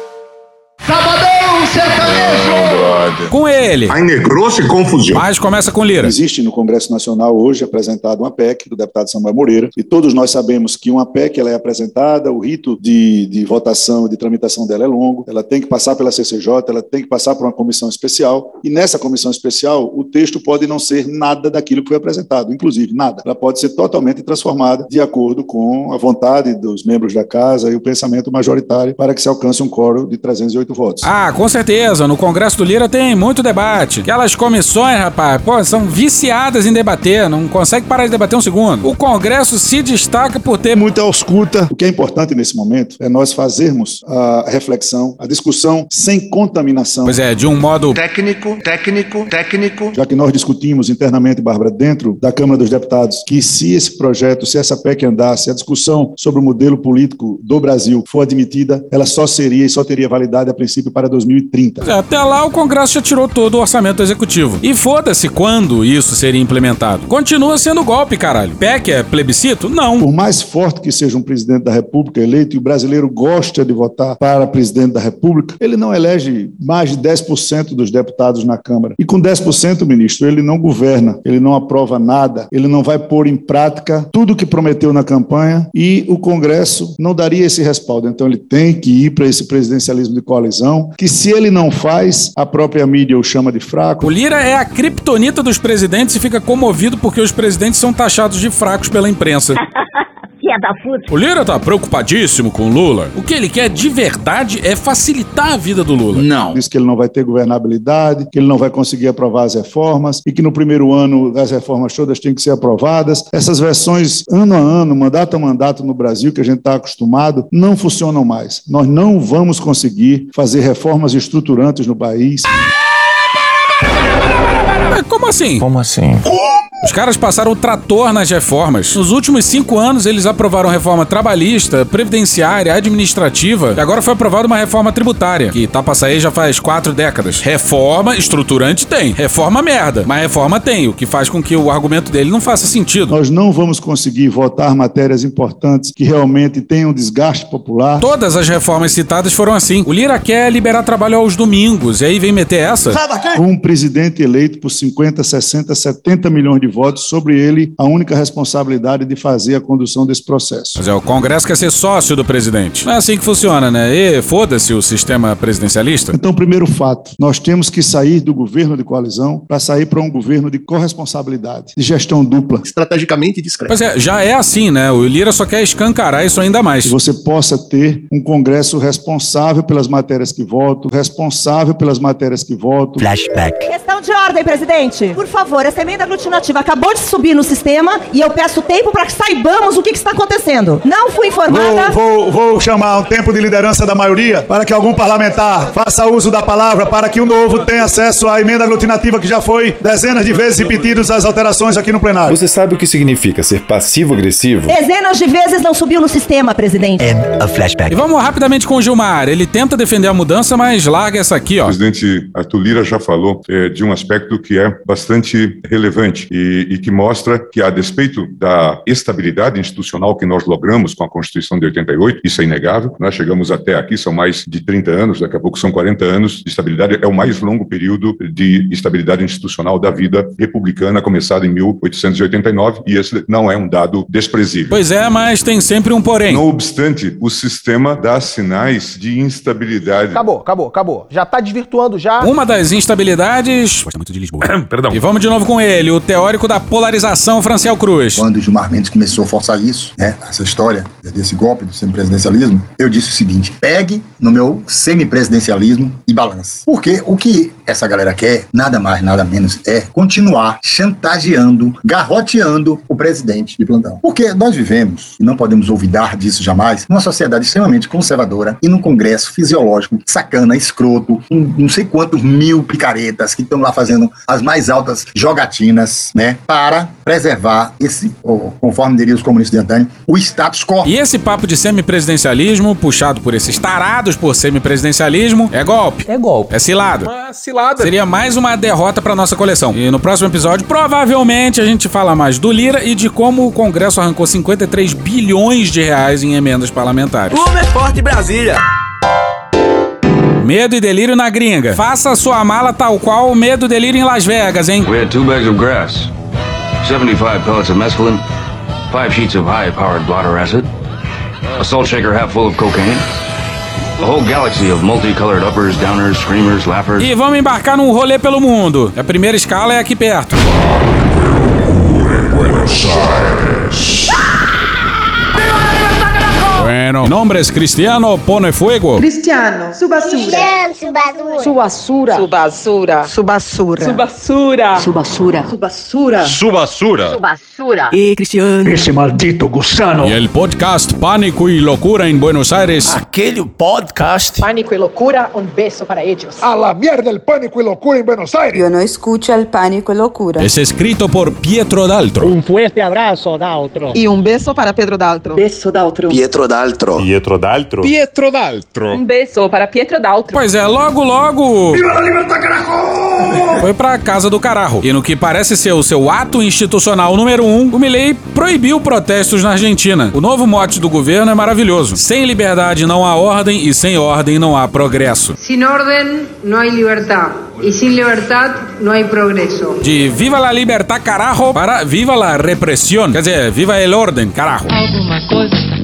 Speaker 5: Sabadão, sertanejo!
Speaker 12: com ele.
Speaker 30: Aí negrou-se confusão.
Speaker 12: Mas começa com Lira.
Speaker 45: Existe no Congresso Nacional hoje apresentada uma PEC do deputado Samuel Moreira, e todos nós sabemos que uma PEC ela é apresentada, o rito de, de votação, de tramitação dela é longo, ela tem que passar pela CCJ, ela tem que passar por uma comissão especial, e nessa comissão especial o texto pode não ser nada daquilo que foi apresentado, inclusive nada. Ela pode ser totalmente transformada de acordo com a vontade dos membros da casa e o pensamento majoritário para que se alcance um quórum de 308 votos.
Speaker 12: Ah, com certeza. No Congresso do Lira tem muito debate. Aquelas comissões, rapaz, pô, são viciadas em debater. Não consegue parar de debater um segundo. O Congresso se destaca por ter
Speaker 33: muita ausculta.
Speaker 45: O que é importante nesse momento é nós fazermos a reflexão, a discussão sem contaminação.
Speaker 12: Pois é, de um modo
Speaker 30: Técnico, técnico, técnico.
Speaker 45: Já que nós discutimos internamente, Bárbara, dentro da Câmara dos Deputados, que se esse projeto, se essa PEC andasse, a discussão sobre o modelo político do Brasil for admitida, ela só seria e só teria validade a princípio para 2030.
Speaker 12: É, Até lá o Congresso já tirou todo o orçamento executivo. E foda-se quando isso seria implementado. Continua sendo golpe, caralho. PEC é plebiscito? Não.
Speaker 45: Por mais forte que seja um presidente da República eleito e o brasileiro gosta de votar para presidente da República, ele não elege mais de 10% dos deputados na Câmara. E com 10%, ministro, ele não governa, ele não aprova nada, ele não vai pôr em prática tudo o que prometeu na campanha e o Congresso não daria esse respaldo. Então ele tem que ir para esse presidencialismo de coalizão, que se ele não faz, a própria mídia o chama de fraco.
Speaker 12: O Lira é a criptonita dos presidentes e fica comovido porque os presidentes são taxados de fracos pela imprensa.
Speaker 31: Filha da puta.
Speaker 12: O Lira tá preocupadíssimo com o Lula. O que ele quer de verdade é facilitar a vida do Lula.
Speaker 45: Não. Diz que ele não vai ter governabilidade, que ele não vai conseguir aprovar as reformas e que no primeiro ano as reformas todas têm que ser aprovadas. Essas versões ano a ano, mandato a mandato no Brasil, que a gente está acostumado, não funcionam mais. Nós não vamos conseguir fazer reformas estruturantes no país.
Speaker 12: É, Como assim?
Speaker 46: Como assim?
Speaker 12: Os caras passaram o trator nas reformas. Nos últimos cinco anos, eles aprovaram reforma trabalhista, previdenciária, administrativa e agora foi aprovada uma reforma tributária, que tá pra sair já faz quatro décadas. Reforma estruturante tem. Reforma merda. Mas reforma tem, o que faz com que o argumento dele não faça sentido.
Speaker 45: Nós não vamos conseguir votar matérias importantes que realmente tenham desgaste popular.
Speaker 12: Todas as reformas citadas foram assim. O Lira quer liberar trabalho aos domingos, e aí vem meter essa?
Speaker 45: Com um presidente eleito por 50, 60, 70 milhões de votos, sobre ele a única responsabilidade de fazer a condução desse processo.
Speaker 12: Mas é, o Congresso quer ser sócio do presidente. Não é assim que funciona, né? E foda-se o sistema presidencialista.
Speaker 45: Então, primeiro fato, nós temos que sair do governo de coalizão para sair para um governo de corresponsabilidade, de gestão dupla.
Speaker 33: Estrategicamente discreto.
Speaker 12: Pois é, já é assim, né? O Lira só quer escancarar isso ainda mais.
Speaker 45: Que você possa ter um Congresso responsável pelas matérias que voto, responsável pelas matérias que voto.
Speaker 46: Flashback.
Speaker 34: Questão de ordem.
Speaker 42: ordem, presidente. Por favor, essa emenda aglutinativa acabou de subir no sistema e eu peço tempo para que saibamos o que, que está acontecendo. Não fui informada.
Speaker 45: Vou, vou, vou chamar um tempo de liderança da maioria para que algum parlamentar faça uso da palavra para que o novo tenha acesso à emenda aglutinativa que já foi dezenas de vezes repetidas as alterações aqui no plenário.
Speaker 47: Você sabe o que significa ser passivo-agressivo?
Speaker 42: Dezenas de vezes não subiu no sistema, presidente.
Speaker 47: A flashback.
Speaker 12: E vamos rapidamente com o Gilmar. Ele tenta defender a mudança, mas larga essa aqui, ó.
Speaker 26: O presidente Arthur Lira já falou é, de um aspecto que é bastante relevante e, e que mostra que, a despeito da estabilidade institucional que nós logramos com a Constituição de 88, isso é inegável, nós chegamos até aqui, são mais de 30 anos, daqui a pouco são 40 anos de estabilidade, é o mais longo período de estabilidade institucional da vida republicana, começada em 1889, e esse não é um dado desprezível.
Speaker 12: Pois é, mas tem sempre um porém.
Speaker 26: Não obstante, o sistema dá sinais de instabilidade.
Speaker 48: Acabou, acabou, acabou. Já tá desvirtuando já.
Speaker 12: Uma das instabilidades. Gosta muito de Lisboa. Perdão. E vamos de novo com ele, o teórico da polarização, Franciel Cruz.
Speaker 49: Quando o Gilmar Mendes começou a forçar isso, né, essa história desse golpe do semipresidencialismo, eu disse o seguinte: pegue no meu semipresidencialismo e balance. Porque o que essa galera quer, nada mais, nada menos, é continuar chantageando, garroteando o presidente de plantão. Porque nós vivemos, e não podemos olvidar disso jamais, numa sociedade extremamente conservadora e num congresso fisiológico sacana, escroto, com não sei quantos mil picaretas que estão lá fazendo as mais altas jogatinas, né, para preservar esse, oh, conforme diriam os comunistas de antanho, o status quo.
Speaker 12: E esse papo de semipresidencialismo, puxado por esses tarados por semipresidencialismo, é golpe.
Speaker 48: É golpe.
Speaker 12: É cilada.
Speaker 48: Uma cilada.
Speaker 12: Seria mais uma derrota pra nossa coleção. E no próximo episódio, provavelmente, a gente fala mais do Lira e de como o Congresso arrancou 53 bilhões de reais em emendas parlamentares.
Speaker 50: Como é forte Brasília!
Speaker 12: Medo e delírio na gringa. Faça sua mala tal qual o medo e delírio em Las Vegas, hein?
Speaker 51: We had two bags of grass, 75 pellets of mescaline, five sheets of high-powered blotter acid, a salt shaker half full of cocaine, a whole galaxy of multicolored uppers, downers, screamers, laughers.
Speaker 12: E vamos embarcar num rolê pelo mundo. A primeira escala é aqui perto.
Speaker 8: Buenos Aires.
Speaker 12: Bueno, nombres Cristiano Pone Fuego.
Speaker 52: Cristiano, Subassura.
Speaker 13: Subassura.
Speaker 52: Subassura.
Speaker 13: Subassura.
Speaker 52: Subassura.
Speaker 13: Subassura.
Speaker 52: Subassura.
Speaker 8: Subassura.
Speaker 13: Subassura.
Speaker 52: E Cristiano.
Speaker 45: Esse maldito gusano.
Speaker 12: E el podcast Pánico y Locura en Buenos Aires.
Speaker 45: Aquele podcast.
Speaker 52: Pânico e loucura, um beijo para eles.
Speaker 45: A la mierda el pánico y locura en Buenos Aires.
Speaker 13: Eu não escuto el Pânico e Loucura.
Speaker 12: Es escrito por Pietro Daltro.
Speaker 52: Um forte abraço, Daltro.
Speaker 13: E um beijo para Pedro Daltro.
Speaker 52: Beijo, Daltro.
Speaker 51: Pietro Daltro.
Speaker 8: Pietro Daltro. Pietro Daltro.
Speaker 13: Um beijo para Pietro Daltro.
Speaker 12: Pois é, logo, logo.
Speaker 45: Viva la libertad, carajo!
Speaker 12: Foi pra casa do cararro. E no que parece ser o seu ato institucional número um, o Milei proibiu protestos na Argentina. O novo mote do governo é maravilhoso. Sem liberdade não há ordem e sem ordem não há progresso.
Speaker 52: Sin orden no hay libertad. Y sin libertad no hay progreso.
Speaker 12: De Viva la Libertad Carajo para Viva la Represión. Quer dizer, Viva el Orden, carajo.
Speaker 13: Alguma coisa ordem.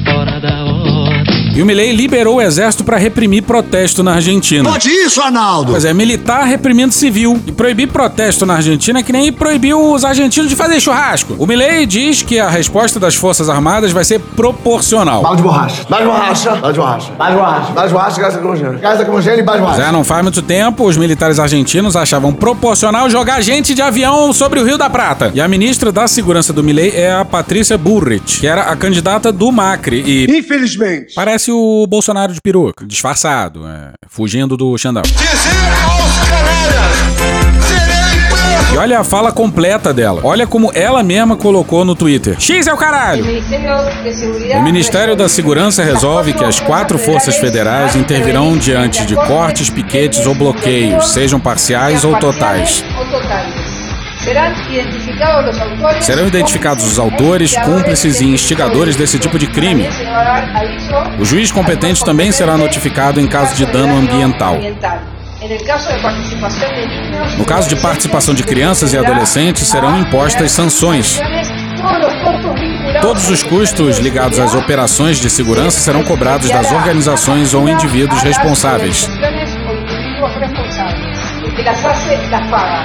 Speaker 12: E o Milei liberou o exército para reprimir protesto na Argentina.
Speaker 45: Pode isso, Arnaldo!
Speaker 12: Pois é, militar reprimindo civil. E proibir protesto na Argentina é que nem proibiu os argentinos de fazer churrasco. O Milei diz que a resposta das Forças Armadas vai ser proporcional.
Speaker 45: Bala de borracha. Bala de borracha. Bala de borracha. Bala de borracha. Bala de borracha, gás lacrimogêneo. Gás lacrimogêneo e bala de
Speaker 12: Pois
Speaker 45: borracha.
Speaker 12: é, não faz muito tempo, os militares argentinos achavam proporcional jogar gente de avião sobre o Rio da Prata. E a ministra da Segurança do Milei é a Patrícia Burrich, que era a candidata do Macri e...
Speaker 45: Infelizmente.
Speaker 12: Parece o Bolsonaro de peruca, disfarçado, é, fugindo do Xandão. E olha a fala completa dela. Olha como ela mesma colocou no Twitter. X é o caralho! O Ministério da Segurança resolve que as quatro forças federais intervirão diante de cortes, piquetes ou bloqueios, sejam parciais ou totais. Serão identificados os autores, cúmplices e instigadores desse tipo de crime. O juiz competente também será notificado em caso de dano ambiental. No caso de participação de crianças e adolescentes, serão impostas sanções. Todos os custos ligados às operações de segurança serão cobrados das organizações ou indivíduos responsáveis.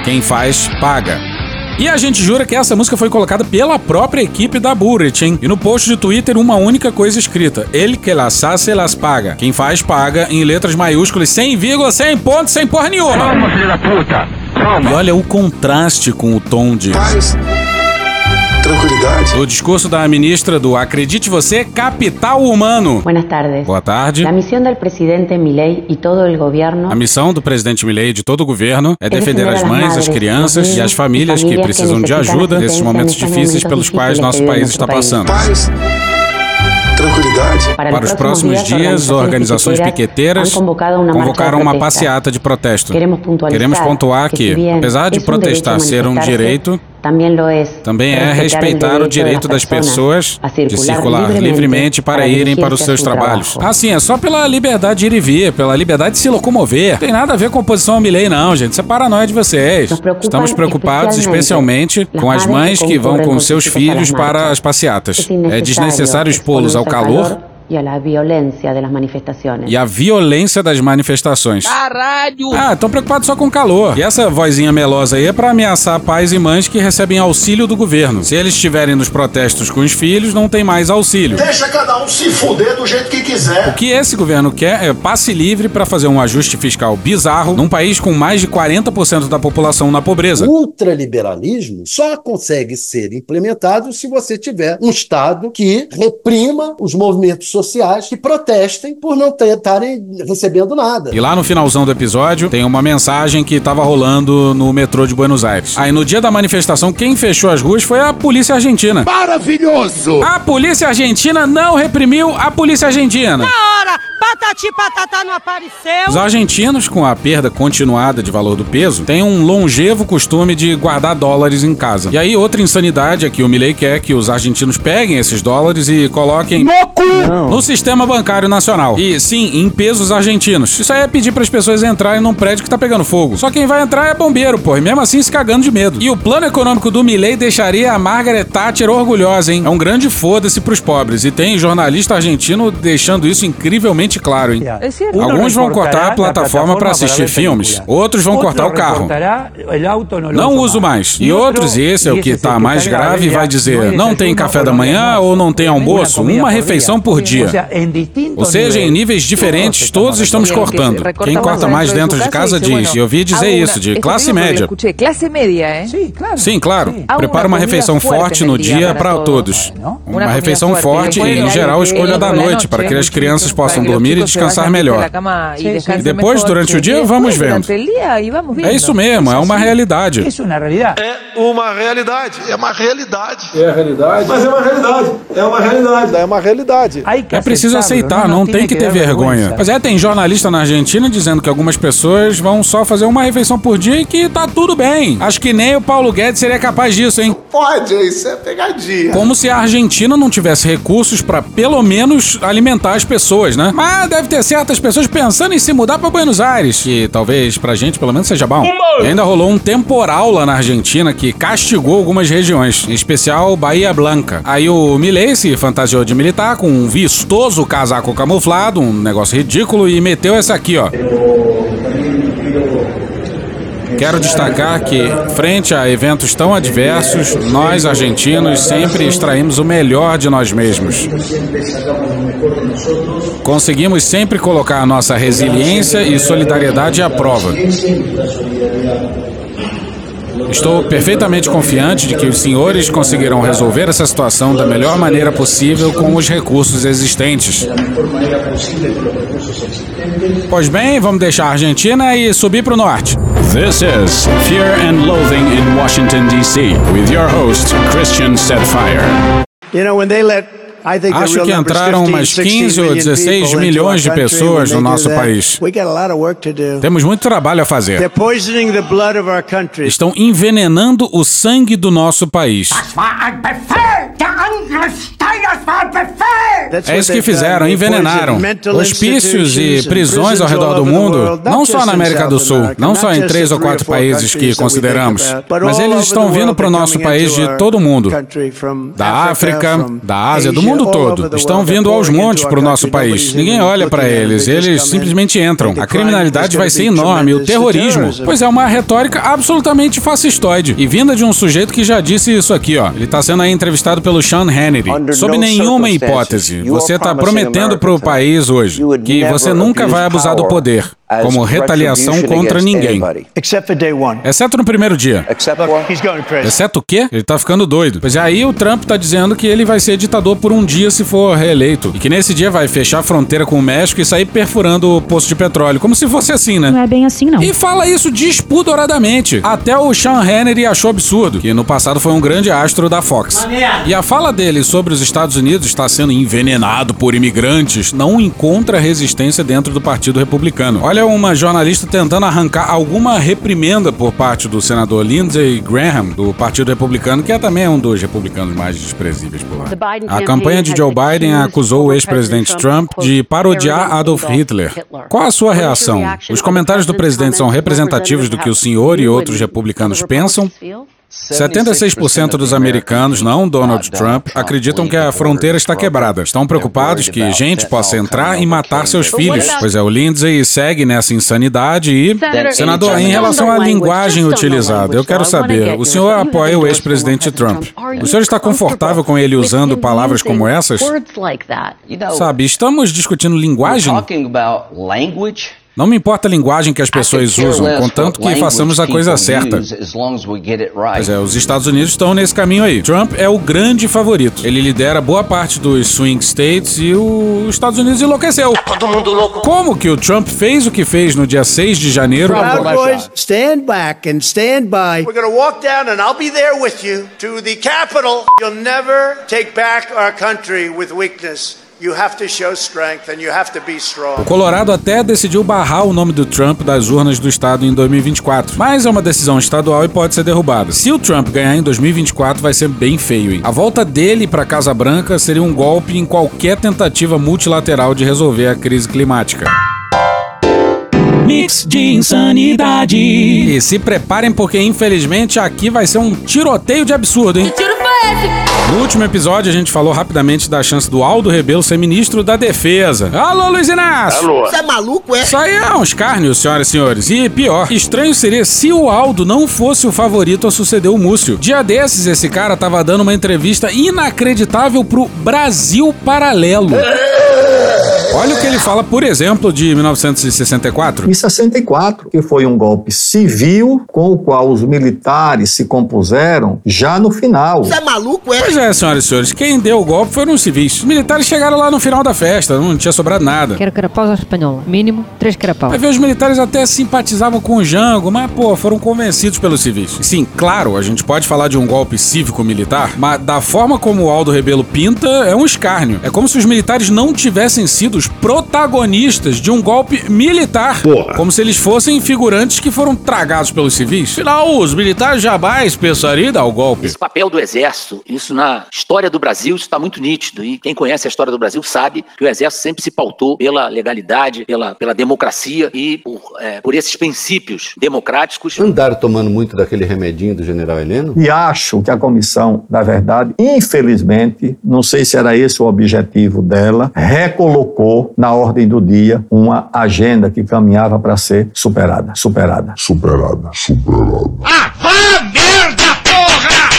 Speaker 12: Quem faz, paga. E a gente jura que essa música foi colocada pela própria equipe da Burrit, hein? E no post de Twitter, uma única coisa escrita: Ele que las hace, las paga. Quem faz, paga, em letras maiúsculas, sem vírgula, sem ponto, sem porra nenhuma.
Speaker 45: Toma, filho da puta!
Speaker 12: E olha o contraste com o tom de.
Speaker 5: Tranquilidade.
Speaker 12: O discurso da ministra do Acredite Você, Capital Humano.
Speaker 53: Buenas tardes.
Speaker 12: Boa tarde.
Speaker 53: La misión del presidente Milei y todo el gobierno
Speaker 12: A missão do presidente Milei e de todo o governo é defender as mães, as crianças e as famílias que precisam de ajuda nesses momentos difíceis pelos quais nosso país está passando.
Speaker 5: Paz, tranquilidade.
Speaker 12: Para os próximos dias, organizações piqueteiras convocaram uma passeata de protesto. Queremos pontuar que, apesar de protestar ser um direito, também é respeitar o direito das pessoas de circular livremente para irem para os seus trabalhos. Assim, é só pela liberdade de ir e vir, pela liberdade de se locomover. Não tem nada a ver com oposição ao Milley, não, gente. Isso é paranoia de vocês. Estamos preocupados especialmente com as mães que vão com seus filhos para as passeatas. É desnecessário expô-los ao calor
Speaker 53: y a la violencia de las manifestaciones.
Speaker 12: e à violência das manifestações.
Speaker 31: Caralho!
Speaker 12: Ah, estão preocupados só com o calor. E essa vozinha melosa aí é pra ameaçar pais e mães que recebem auxílio do governo. Se eles estiverem nos protestos com os filhos, não tem mais auxílio.
Speaker 5: Deixa cada um se fuder do jeito que quiser.
Speaker 12: O que esse governo quer é passe livre para fazer um ajuste fiscal bizarro num país com mais de 40% da população na pobreza.
Speaker 54: O ultraliberalismo só consegue ser implementado se você tiver um Estado que reprima os movimentos sociais que protestem por não estarem recebendo nada.
Speaker 12: E lá no finalzão do episódio tem uma mensagem que tava rolando no metrô de Buenos Aires. Aí no dia da manifestação, quem fechou as ruas foi a polícia argentina.
Speaker 5: Maravilhoso!
Speaker 12: A polícia argentina não reprimiu a polícia argentina.
Speaker 55: Na hora, patati patatá não apareceu.
Speaker 12: Os argentinos, com a perda continuada de valor do peso, têm um longevo costume de guardar dólares em casa. E aí, outra insanidade é que o Milley quer que os argentinos peguem esses dólares e coloquem no sistema bancário nacional. E sim, em pesos argentinos. Isso aí é pedir para as pessoas entrarem num prédio que tá pegando fogo. Só quem vai entrar é bombeiro, pô, e mesmo assim se cagando de medo. E o plano econômico do Milley deixaria a Margaret Thatcher orgulhosa, hein? É um grande foda-se pros pobres. E tem jornalista argentino deixando isso incrivelmente claro, hein? Alguns vão cortar a plataforma para assistir filmes, outros vão cortar o carro. Não uso mais. E outros, e esse é o que tá mais grave, vai dizer: não tem café da manhã ou não tem almoço, uma refeição por dia. Ou seja, em níveis diferentes, todos estamos cortando. Quem corta mais dentro de casa diz, e eu ouvi dizer isso, de classe média.
Speaker 52: Classe média, ¿eh?
Speaker 12: Sim, claro. Prepara uma refeição forte no dia para todos. Uma refeição forte e, em geral, escolha da noite para que as crianças possam dormir e descansar melhor. E depois, durante o dia, vamos vendo. É isso mesmo, é uma realidade.
Speaker 5: É uma realidade. É uma realidade.
Speaker 45: É a realidade.
Speaker 5: Mas é uma realidade. É uma realidade.
Speaker 45: É uma realidade.
Speaker 12: É preciso aceitar, não tem que ter vergonha. Pois é, tem jornalista na Argentina dizendo que algumas pessoas vão só fazer uma refeição por dia e que tá tudo bem. Acho que nem o Paulo Guedes seria capaz disso, hein?
Speaker 5: Pode, isso é pegadinha.
Speaker 12: Como se a Argentina não tivesse recursos pra pelo menos alimentar as pessoas, né? Mas deve ter certas pessoas pensando em se mudar pra Buenos Aires, que talvez pra gente pelo menos seja bom. E ainda rolou um temporal lá na Argentina que castigou algumas regiões, em especial Bahia Blanca. Aí o Milei se fantasiou de militar com um vistoso casaco camuflado, um negócio ridículo, e meteu essa aqui, ó. Quero destacar que, frente a eventos tão adversos, nós argentinos sempre extraímos o melhor de nós mesmos. Conseguimos sempre colocar nossa resiliência e solidariedade à prova. Estou perfeitamente confiante de que os senhores conseguirão resolver essa situação da melhor maneira possível com os recursos existentes. Pois bem, vamos deixar a Argentina e subir para o norte.
Speaker 21: This is Fear and Loathing in Washington, D.C., with your host, Christian Setfire.
Speaker 56: You know, when they let
Speaker 12: Acho que entraram
Speaker 56: 15,
Speaker 12: umas
Speaker 56: 16
Speaker 12: 15 ou
Speaker 56: million
Speaker 12: 16
Speaker 56: people into
Speaker 12: milhões
Speaker 56: our
Speaker 12: de
Speaker 56: country,
Speaker 12: pessoas no nosso país.
Speaker 56: We got a lot of work to do.
Speaker 12: Temos muito trabalho a fazer.
Speaker 56: They're poisoning the blood of our country.
Speaker 12: Estão envenenando o sangue do nosso país. É isso que fizeram, envenenaram. Hospícios e prisões ao redor do mundo, não só na América do Sul, não só em três ou quatro países que consideramos, mas eles estão vindo para o nosso país de todo mundo. Da África, da Ásia, do mundo todo. Estão vindo aos montes para o nosso país. Ninguém olha para eles, eles simplesmente entram. A criminalidade vai ser enorme, o terrorismo. Pois é, uma retórica absolutamente fascistoide. E vinda de um sujeito que já disse isso aqui, ó. Ele tá sendo aí entrevistado pelo Sean Hannity. Sob nenhuma hipótese, você tá prometendo pro país hoje que você nunca vai abusar do poder como retaliação contra ninguém. Exceto no primeiro dia. Exceto o quê? Ele tá ficando doido. Pois é, aí o Trump tá dizendo que ele vai ser ditador por um dia se for reeleito. E que nesse dia vai fechar a fronteira com o México e sair perfurando o poço de petróleo. Como se fosse assim, né?
Speaker 31: Não é bem assim, não.
Speaker 12: E fala isso despudoradamente. Até o Sean Hannity achou absurdo, que no passado foi um grande astro da Fox. E a fala dele sobre os Estados Unidos estar sendo envenenado por imigrantes não encontra resistência dentro do Partido Republicano. Olha uma jornalista tentando arrancar alguma reprimenda por parte do senador Lindsey Graham, do Partido Republicano, que é também um dos republicanos mais desprezíveis por lá. A campanha de Joe Biden acusou o ex-presidente Trump de parodiar Adolf Hitler. Qual a sua reação? Os comentários do presidente são representativos do que o senhor e outros republicanos pensam? 76% dos americanos, não Donald Trump, acreditam que a fronteira está quebrada. Estão preocupados que gente possa entrar e matar seus filhos. Pois é, o Lindsay segue nessa insanidade e. Senador, em relação à linguagem utilizada, eu quero saber: o senhor apoia o ex-presidente Trump? O senhor está confortável com ele usando palavras como essas? Sabe, estamos discutindo linguagem? Não me importa a linguagem que as pessoas usam, contanto que façamos a coisa certa. Pois é, os Estados Unidos estão nesse caminho aí. Trump é o grande favorito. Ele lidera boa parte dos swing states e os Estados Unidos enlouqueceu.
Speaker 57: Todo mundo louco.
Speaker 12: Como que o Trump fez o que fez no dia 6 de janeiro?
Speaker 56: Proud Boys, stand back and stand by.
Speaker 5: We're going to walk down and I'll be there with you to the Capitol. You'll never take back our country with weakness. You have to show strength and you have to be strong.
Speaker 12: O Colorado até decidiu barrar o nome do Trump das urnas do estado em 2024, mas é uma decisão estadual e pode ser derrubada. Se o Trump ganhar em 2024, vai ser bem feio. Hein? A volta dele para Casa Branca seria um golpe em qualquer tentativa multilateral de resolver a crise climática. Mix de insanidade. E se preparem porque infelizmente aqui vai ser um tiroteio de absurdo, hein? No último episódio, a gente falou rapidamente da chance do Aldo Rebelo ser ministro da Defesa. Alô, Luiz Inácio!
Speaker 57: Alô.
Speaker 55: Você é maluco, é?
Speaker 12: Isso aí é um escárnio, senhoras e senhores. E pior, estranho seria se o Aldo não fosse o favorito a suceder o Múcio. Dia desses, esse cara tava dando uma entrevista inacreditável pro Brasil Paralelo. Olha o que ele fala, por exemplo, de 1964.
Speaker 58: Em 64, que foi um golpe civil com o qual os militares se compuseram já no final.
Speaker 55: Você é maluco, é?
Speaker 12: Pois é, senhoras e senhores, quem deu o golpe foram os civis. Os militares chegaram lá no final da festa, não tinha sobrado nada.
Speaker 31: Quero carapaus à espanhola. Mínimo, três carapaus.
Speaker 12: Vai ver, os militares até simpatizavam com o Jango, mas, pô, foram convencidos pelos civis. Sim, claro, a gente pode falar de um golpe cívico-militar, mas da forma como o Aldo Rebelo pinta, é um escárnio. É como se os militares não tivessem sido os protagonistas de um golpe militar.
Speaker 21: Porra.
Speaker 12: Como se eles fossem figurantes que foram tragados pelos civis. Afinal, os militares jamais pensariam em dar o golpe.
Speaker 57: Esse papel do exército, isso na história do Brasil, isso está muito nítido. E quem conhece a história do Brasil sabe que o exército sempre se pautou pela legalidade, pela, pela democracia e por, é, por esses princípios democráticos.
Speaker 59: Andaram tomando muito daquele remedinho do general Heleno?
Speaker 58: E acho que a comissão da verdade, infelizmente, não sei se era esse o objetivo dela, recolocou na ordem do dia uma agenda que caminhava para ser superada, superada.
Speaker 60: Superada, superada.
Speaker 57: Ah!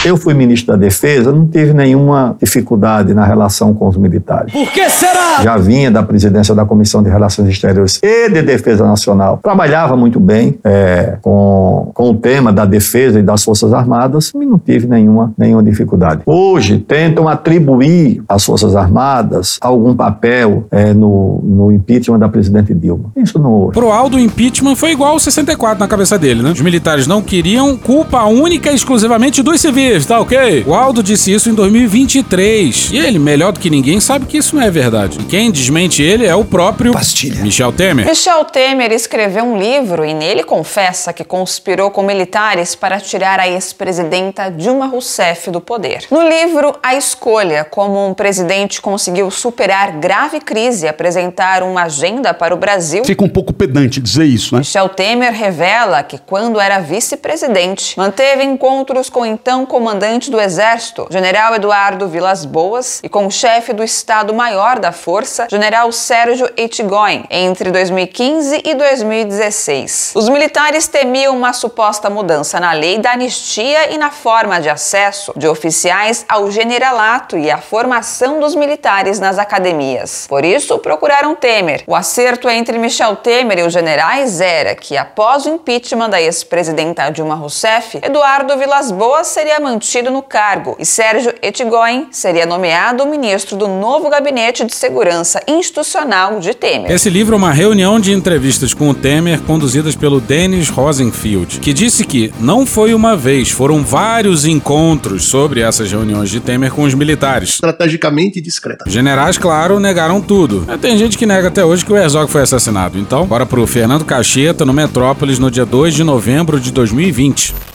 Speaker 58: Eu fui ministro da Defesa, não tive nenhuma dificuldade na relação com os militares.
Speaker 57: Por que será?
Speaker 58: Já vinha da presidência da Comissão de Relações Exteriores e de Defesa Nacional. Trabalhava muito bem é, com, com o tema da defesa e das Forças Armadas e não tive nenhuma, nenhuma dificuldade. Hoje, tentam atribuir às Forças Armadas algum papel é, no, no impeachment da presidente Dilma. Isso não houve.
Speaker 12: Pro Aldo, o impeachment foi igual ao 64 na cabeça dele, né? Os militares não queriam culpa única e exclusivamente dos civis, tá ok? O Aldo disse isso em 2023. E ele, melhor do que ninguém, sabe que isso não é verdade. E quem desmente ele é o próprio
Speaker 61: Pastilha.
Speaker 12: Michel Temer.
Speaker 46: Michel Temer escreveu um livro e nele confessa que conspirou com militares para tirar a ex-presidenta Dilma Rousseff do poder. No livro A Escolha, como um presidente conseguiu superar grave crise e apresentar uma agenda para o Brasil,
Speaker 61: Fica um pouco pedante dizer isso, né?
Speaker 46: Michel Temer revela que, quando era vice-presidente, manteve encontros com então comandante do Exército, general Eduardo Vilas Boas, e com o chefe do Estado-Maior da Força, general Sérgio Ettigoin, entre 2015 e 2016. Os militares temiam uma suposta mudança na lei da anistia e na forma de acesso de oficiais ao generalato e à formação dos militares nas academias. Por isso, procuraram Temer. O acerto entre Michel Temer e os generais era que, após o impeachment da ex-presidenta Dilma Rousseff, Eduardo Vilas Boas seria no cargo e Sérgio Ettigoin seria nomeado ministro do novo gabinete de segurança institucional de Temer.
Speaker 12: Esse livro é uma reunião de entrevistas com o Temer conduzidas pelo Dennis Rosenfield, que disse que não foi uma vez, foram vários encontros sobre essas reuniões de Temer com os militares.
Speaker 62: Estrategicamente discreta.
Speaker 12: Generais, claro, negaram tudo. Mas Tem gente que nega até hoje que o Herzog foi assassinado. Então, bora pro Fernando Cacheta no Metrópolis no dia 2 de novembro de 2020.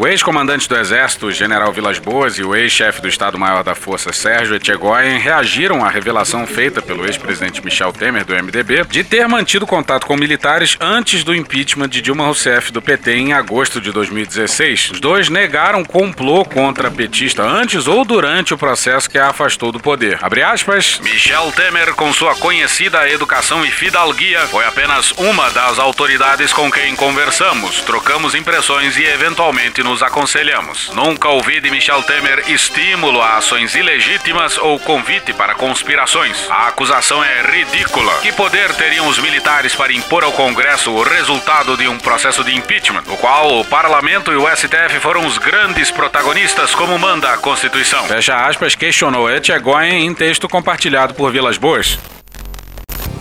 Speaker 12: O ex-comandante do Exército, General Vilas Boas, e o ex-chefe do Estado-Maior da Força, Sérgio Etchegoyen, reagiram à revelação feita pelo ex-presidente Michel Temer, do MDB, de ter mantido contato com militares antes do impeachment de Dilma Rousseff do PT em agosto de 2016. Os dois negaram complô contra a petista antes ou durante o processo que a afastou do poder. Abre aspas, Michel Temer, com sua conhecida educação e fidalguia, foi apenas uma das autoridades com quem conversamos, trocamos impressões e eventualmente nos aconselhamos. Nunca ouvi de Michel Temer estímulo a ações ilegítimas ou convite para conspirações. A acusação é ridícula. Que poder teriam os militares para impor ao Congresso o resultado de um processo de impeachment, no qual o parlamento e o STF foram os grandes protagonistas, como manda a Constituição? Fecha aspas, questionou Etchegoyen em texto compartilhado por Vilas Boas.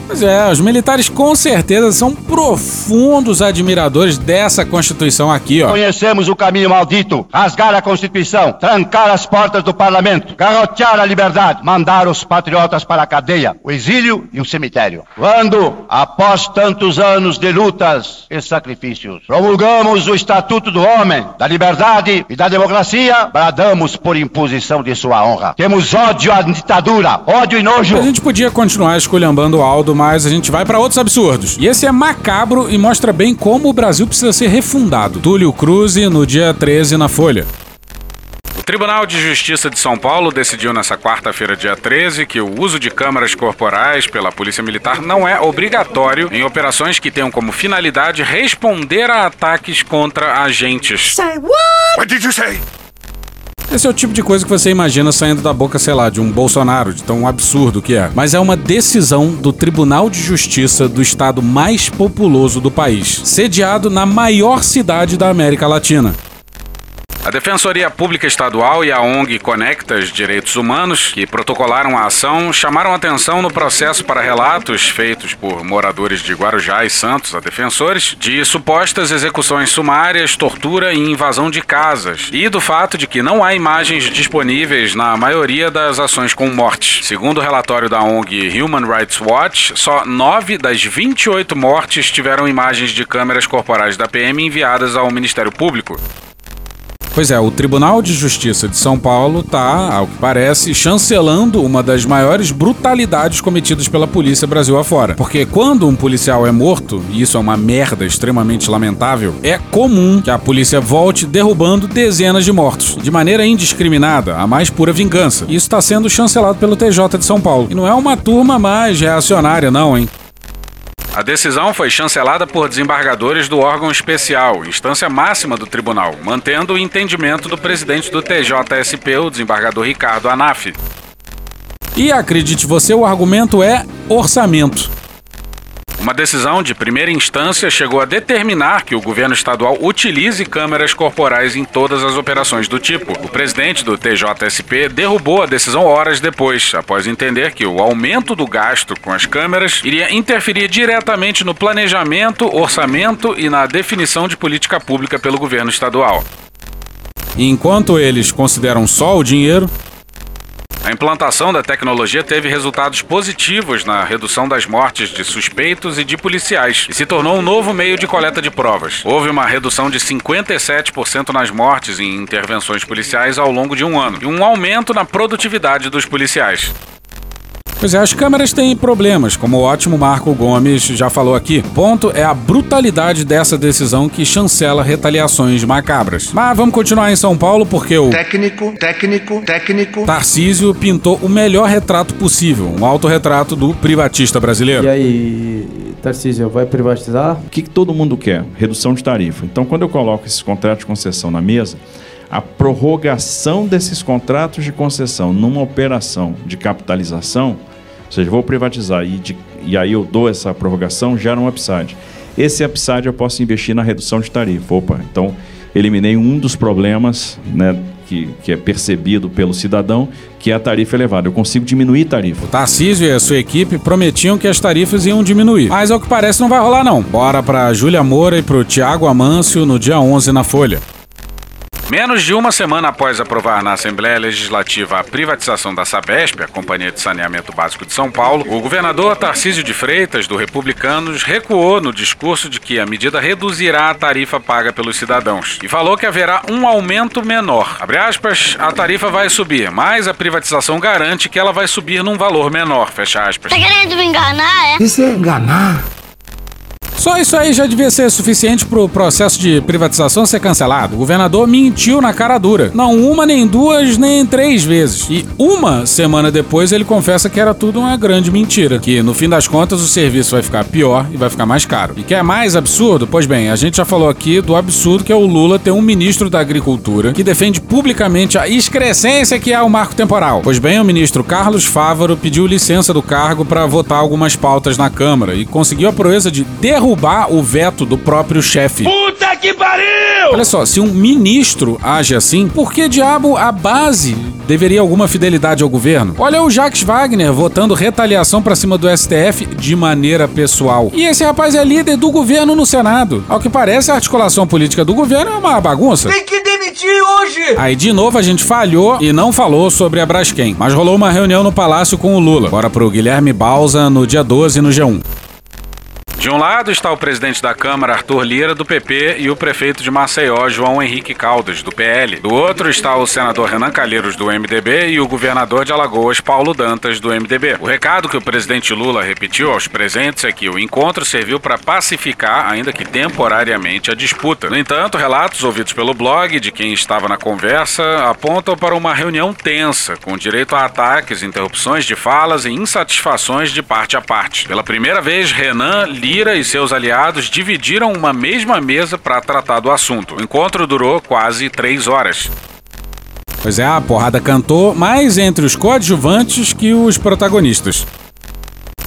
Speaker 12: Pois é, os militares com certeza são profundos admiradores dessa Constituição aqui, ó.
Speaker 63: Conhecemos o caminho maldito: rasgar a Constituição, trancar as portas do parlamento, garrotear a liberdade, mandar os patriotas para a cadeia, o exílio e o cemitério. Quando, após tantos anos de lutas e sacrifícios, promulgamos o Estatuto do Homem, da Liberdade e da Democracia, bradamos por imposição de sua honra. Temos ódio à ditadura, ódio e nojo.
Speaker 12: A gente podia continuar esculhambando o Aldo, mas a gente vai pra outros absurdos. E esse é macabro e mostra bem como o Brasil precisa ser refundado. Túlio Cruz no dia 13 na Folha. O Tribunal de Justiça de São Paulo decidiu nessa quarta-feira, dia 13, que o uso de câmeras corporais pela Polícia Militar não é obrigatório em operações que tenham como finalidade responder a ataques contra agentes.
Speaker 55: Say what?
Speaker 21: What did you say?
Speaker 12: Esse é o tipo de coisa que você imagina saindo da boca, sei lá, de um Bolsonaro, de tão absurdo que é. Mas é uma decisão do Tribunal de Justiça do estado mais populoso do país, sediado na maior cidade da América Latina. A Defensoria Pública Estadual e a ONG Conectas Direitos Humanos, que protocolaram a ação, chamaram atenção no processo para relatos feitos por moradores de Guarujá e Santos a defensores de supostas execuções sumárias, tortura e invasão de casas, e do fato de que não há imagens disponíveis na maioria das ações com mortes. Segundo o relatório da ONG Human Rights Watch, só 9 das 28 mortes tiveram imagens de câmeras corporais da PM enviadas ao Ministério Público. Pois é, o Tribunal de Justiça de São Paulo tá, ao que parece, chancelando uma das maiores brutalidades cometidas pela polícia Brasil afora. Porque quando um policial é morto, e isso é uma merda extremamente lamentável, é comum que a polícia volte derrubando dezenas de mortos, de maneira indiscriminada, a mais pura vingança. Isso está sendo chancelado pelo TJ de São Paulo. E não é uma turma mais reacionária, não, hein? A decisão foi chancelada por desembargadores do órgão especial, instância máxima do tribunal, mantendo o entendimento do presidente do TJSP, o desembargador Ricardo Anaf. E acredite você, o argumento é orçamento. Uma decisão de primeira instância chegou a determinar que o governo estadual utilize câmeras corporais em todas as operações do tipo. O presidente do TJSP derrubou a decisão horas depois, após entender que o aumento do gasto com as câmeras iria interferir diretamente no planejamento, orçamento e na definição de política pública pelo governo estadual. Enquanto eles consideram só o dinheiro, a implantação da tecnologia teve resultados positivos na redução das mortes de suspeitos e de policiais e se tornou um novo meio de coleta de provas. Houve uma redução de 57% nas mortes em intervenções policiais ao longo de um ano e um aumento na produtividade dos policiais. Pois é, as câmeras têm problemas, como o ótimo Marco Gomes já falou aqui. Ponto é a brutalidade dessa decisão que chancela retaliações macabras. Mas vamos continuar em São Paulo porque o
Speaker 21: Técnico, técnico, técnico.
Speaker 12: Tarcísio pintou o melhor retrato possível, um autorretrato do privatista brasileiro.
Speaker 62: E aí, Tarcísio, vai privatizar?
Speaker 47: O que, que todo mundo quer? Redução de tarifa. Então, quando eu coloco esses contratos de concessão na mesa, a prorrogação desses contratos de concessão numa operação de capitalização, ou seja, vou privatizar e, de, e aí eu dou essa prorrogação, gera um upside. Esse upside eu posso investir na redução de tarifa. Opa, então eliminei um dos problemas né, que, que é percebido pelo cidadão, que é a tarifa elevada. Eu consigo diminuir tarifa.
Speaker 12: O Tarcísio e a sua equipe prometiam que as tarifas iam diminuir. Mas ao que parece não vai rolar não. Bora pra Júlia Moura e pro Tiago Amâncio no dia 11 na Folha. Menos de uma semana após aprovar na Assembleia Legislativa a privatização da Sabesp, a Companhia de Saneamento Básico de São Paulo, o governador Tarcísio de Freitas, do Republicanos, recuou no discurso de que a medida reduzirá a tarifa paga pelos cidadãos e falou que haverá um aumento menor. Abre aspas, a tarifa vai subir, mas a privatização garante que ela vai subir num valor menor, fecha aspas.
Speaker 64: Tá querendo me enganar, é?
Speaker 12: Isso é enganar. Só isso aí já devia ser suficiente pro processo de privatização ser cancelado. O governador mentiu na cara dura. Não uma, nem duas, nem três vezes. E uma semana depois ele confessa que era tudo uma grande mentira. Que no fim das contas o serviço vai ficar pior e vai ficar mais caro. E que é mais absurdo? Pois bem, a gente já falou aqui do absurdo que é o Lula ter um ministro da Agricultura que defende publicamente a excrescência que é o marco temporal. Pois bem, o ministro Carlos Fávaro pediu licença do cargo para votar algumas pautas na Câmara e conseguiu a proeza de derrubar o veto do próprio chefe.
Speaker 21: Puta que pariu!
Speaker 12: Olha só, se um ministro age assim, por que diabo a base deveria alguma fidelidade ao governo? Olha o Jacques Wagner votando retaliação pra cima do STF de maneira pessoal. E esse rapaz é líder do governo no Senado. Ao que parece, a articulação política do governo é uma bagunça.
Speaker 21: Tem que demitir hoje!
Speaker 12: Aí de novo a gente falhou e não falou sobre a Braskem, mas rolou uma reunião no palácio com o Lula. Bora pro Guilherme Balsa no dia 12 no G1. De um lado está o presidente da Câmara, Arthur Lira, do PP, e o prefeito de Maceió, João Henrique Caldas, do PL. Do outro está o senador Renan Calheiros, do MDB, e o governador de Alagoas, Paulo Dantas, do MDB. O recado que o presidente Lula repetiu aos presentes é que o encontro serviu para pacificar, ainda que temporariamente, a disputa. No entanto, relatos ouvidos pelo blog de quem estava na conversa apontam para uma reunião tensa, com direito a ataques, interrupções de falas e insatisfações de parte a parte. Pela primeira vez, Renan, Lira e seus aliados dividiram uma mesma mesa para tratar do assunto. O encontro durou quase três horas. Pois é, a porrada cantou mais entre os coadjuvantes que os protagonistas.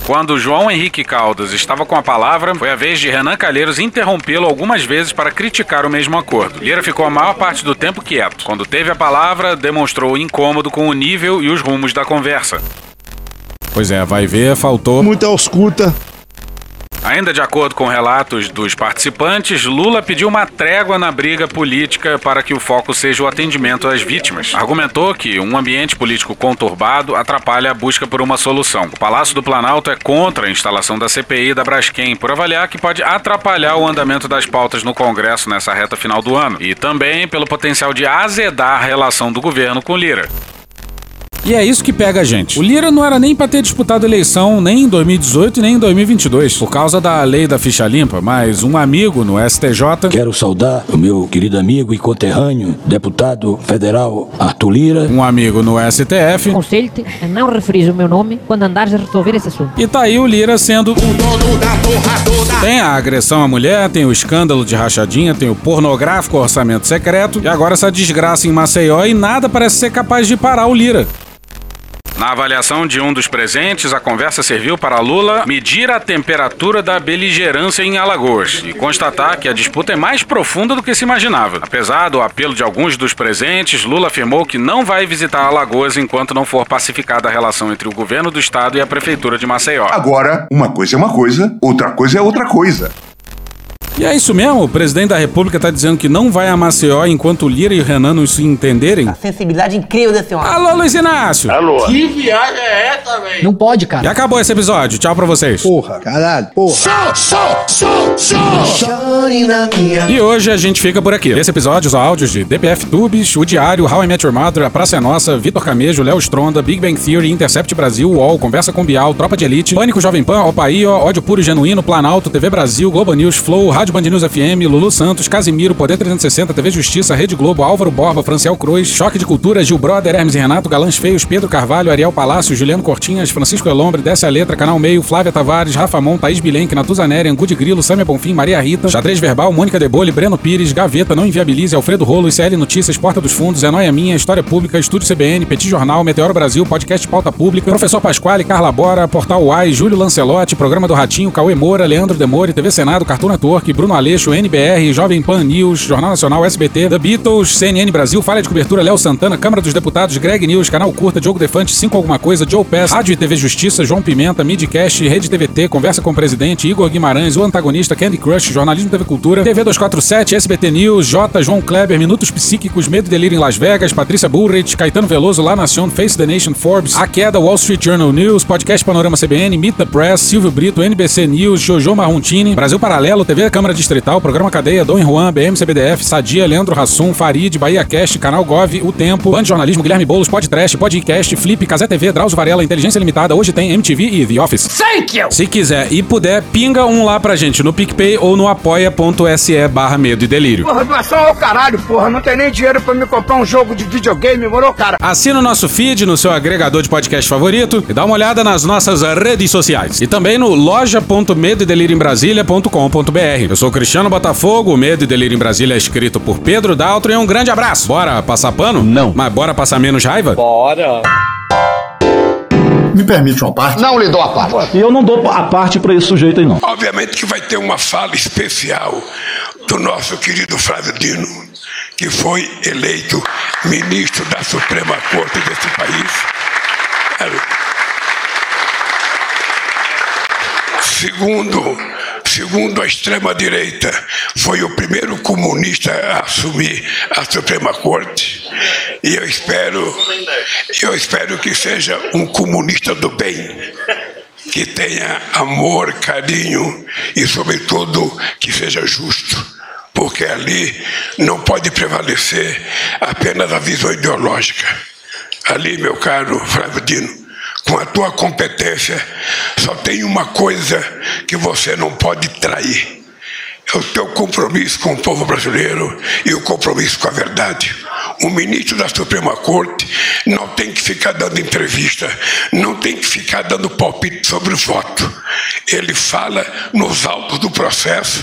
Speaker 12: Quando João Henrique Caldas estava com a palavra, foi a vez de Renan Calheiros interrompê-lo algumas vezes para criticar o mesmo acordo. Lira ficou a maior parte do tempo quieto. Quando teve a palavra, demonstrou incômodo com o nível e os rumos da conversa. Pois é, vai ver, faltou.
Speaker 61: Muita ausculta.
Speaker 12: Ainda de acordo com relatos dos participantes, Lula pediu uma trégua na briga política para que o foco seja o atendimento às vítimas. Argumentou que um ambiente político conturbado atrapalha a busca por uma solução. O Palácio do Planalto é contra a instalação da CPI da Braskem, por avaliar que pode atrapalhar o andamento das pautas no Congresso nessa reta final do ano, e também pelo potencial de azedar a relação do governo com Lira. E é isso que pega a gente. O Lira não era nem para ter disputado eleição nem em 2018 nem em 2022, por causa da lei da ficha limpa, mas um amigo no STJ.
Speaker 65: Quero saudar o meu querido amigo e conterrâneo, deputado federal Arthur Lira.
Speaker 12: Um amigo no STF.
Speaker 31: Conselho-te a não referir o meu nome quando andares a resolver esse assunto.
Speaker 12: E tá aí o Lira sendo. O dono da porra toda. Tem a agressão à mulher, tem o escândalo de rachadinha, tem o pornográfico orçamento secreto, e agora essa desgraça em Maceió e nada parece ser capaz de parar o Lira. Na avaliação de um dos presentes, a conversa serviu para Lula medir a temperatura da beligerância em Alagoas e constatar que a disputa é mais profunda do que se imaginava. Apesar do apelo de alguns dos presentes, Lula afirmou que não vai visitar Alagoas enquanto não for pacificada a relação entre o governo do estado e a prefeitura de Maceió.
Speaker 66: Agora, uma coisa é uma coisa, outra coisa é outra coisa.
Speaker 12: E é isso mesmo? O presidente da República tá dizendo que não vai a Maceió enquanto o Lira e o Renan não se entenderem?
Speaker 6: Sensibilidade incrível desse homem.
Speaker 12: Alô, Luiz Inácio!
Speaker 6: Alô.
Speaker 12: Que
Speaker 6: viagem é essa, velho?
Speaker 12: Não pode, cara. E acabou esse episódio. Tchau pra vocês.
Speaker 6: Porra, caralho, porra.
Speaker 12: E hoje a gente fica por aqui. Esse episódio, os áudios de DPF Tubes, O Diário, How I Met Your Mother, A Praça é Nossa, Vitor Camejo, Léo Stronda, Big Bang Theory, Intercept Brasil, UOL, Conversa com Bial, Tropa de Elite, Pânico Jovem Pan, Opaí, Ódio Puro e Genuíno, Planalto, TV Brasil, Globo News, Flow, Rádio Band News FM, Lulu Santos, Casimiro, Poder 360, TV Justiça, Rede Globo, Álvaro Borba, Franciel Cruz, Choque de Cultura, Gil Brother, Hermes e Renato, Galãs Feios, Pedro Carvalho, Ariel Palácio, Juliano Cortinhas, Francisco Elombre, Desce a Letra, Canal Meio, Flávia Tavares, Rafa Mon, Thaís Bilenque, Natuzaneri, Angu de Grilo, Samia Bonfim, Maria Rita, Xadrez Verbal, Mônica Debole, Breno Pires, Gaveta, Não Inviabilize, Alfredo Rolo, ICL Notícias, Porta dos Fundos, É Noia Minha, História Pública, Estúdio CBN, Petit Jornal, Meteoro Brasil, Podcast Pauta Pública, Professor Pasquale, Carla Bora, Portal Uai, Júlio Lancelotti, Programa do Ratinho, Cauê Moura, Leandro Demore, TV Senado, Cartoon Network, Bruno Aleixo, NBR, Jovem Pan News, Jornal Nacional, SBT, The Beatles, CNN Brasil, Falha de Cobertura, Léo Santana, Câmara dos Deputados, Greg News, Canal Curta, Diogo Defante, 5 Alguma Coisa, Joe Pass, Rádio e TV Justiça, João Pimenta, Midcast, Rede TVT, Conversa com o Presidente, Igor Guimarães, O Antagonista, Candy Crush, Jornalismo TV Cultura, TV 247, SBT News, J, João Kleber, Minutos Psíquicos, Medo e Delírio em Las Vegas, Patrícia Bullrich, Caetano Veloso, La Nación, Face the Nation, Forbes, A Queda, Wall Street Journal News, Podcast Panorama CBN, Meet the Press, Silvio Brito, NBC News, Jojo Marrontini, Brasil Paralelo, TV Distrital, Programa Cadeia, Dom Juan, BM CBDF, Sadia, Leandro Rassum, Farid, Bahia Cast, Canal Gov, O Tempo, Band Jornalismo, Guilherme Boulos, Podcast, Podcast, Flip, Casé TV, Drauzio Varela, Inteligência Limitada, hoje tem MTV e The Office.
Speaker 6: Thank you!
Speaker 12: Se quiser e puder, pinga um lá pra gente no PicPay ou no apoia.se barra medo e delírio.
Speaker 6: Porra, doação ao caralho, porra. Não tem nem dinheiro pra me comprar um jogo de videogame, moro, cara?
Speaker 12: Assina o nosso feed no seu agregador de podcast favorito e dá uma olhada nas nossas redes sociais. E também no loja.medoedelirioembrasilha.com.br. Eu sou o Cristiano Botafogo, o Medo e Delírio em Brasília é escrito por Pedro Daltro e um grande abraço. Bora passar pano? Não. Mas bora passar menos raiva?
Speaker 6: Bora.
Speaker 49: Me permite uma parte?
Speaker 6: Não lhe dou a parte.
Speaker 49: E eu não dou a parte pra esse sujeito aí, não.
Speaker 42: Obviamente que vai ter uma fala especial do nosso querido Flávio Dino, que foi eleito ministro da Suprema Corte desse país. Segundo, segundo a extrema-direita, foi o primeiro comunista a assumir a Suprema Corte. E eu espero, eu espero que seja um comunista do bem, que tenha amor, carinho e, sobretudo, que seja justo. Porque ali não pode prevalecer apenas a visão ideológica. Ali, meu caro Flávio Dino, com a tua competência, só tem uma coisa que você não pode trair: é o teu compromisso com o povo brasileiro e o compromisso com a verdade. O ministro da Suprema Corte não tem que ficar dando entrevista, não tem que ficar dando palpite sobre o voto. Ele fala nos autos do processo.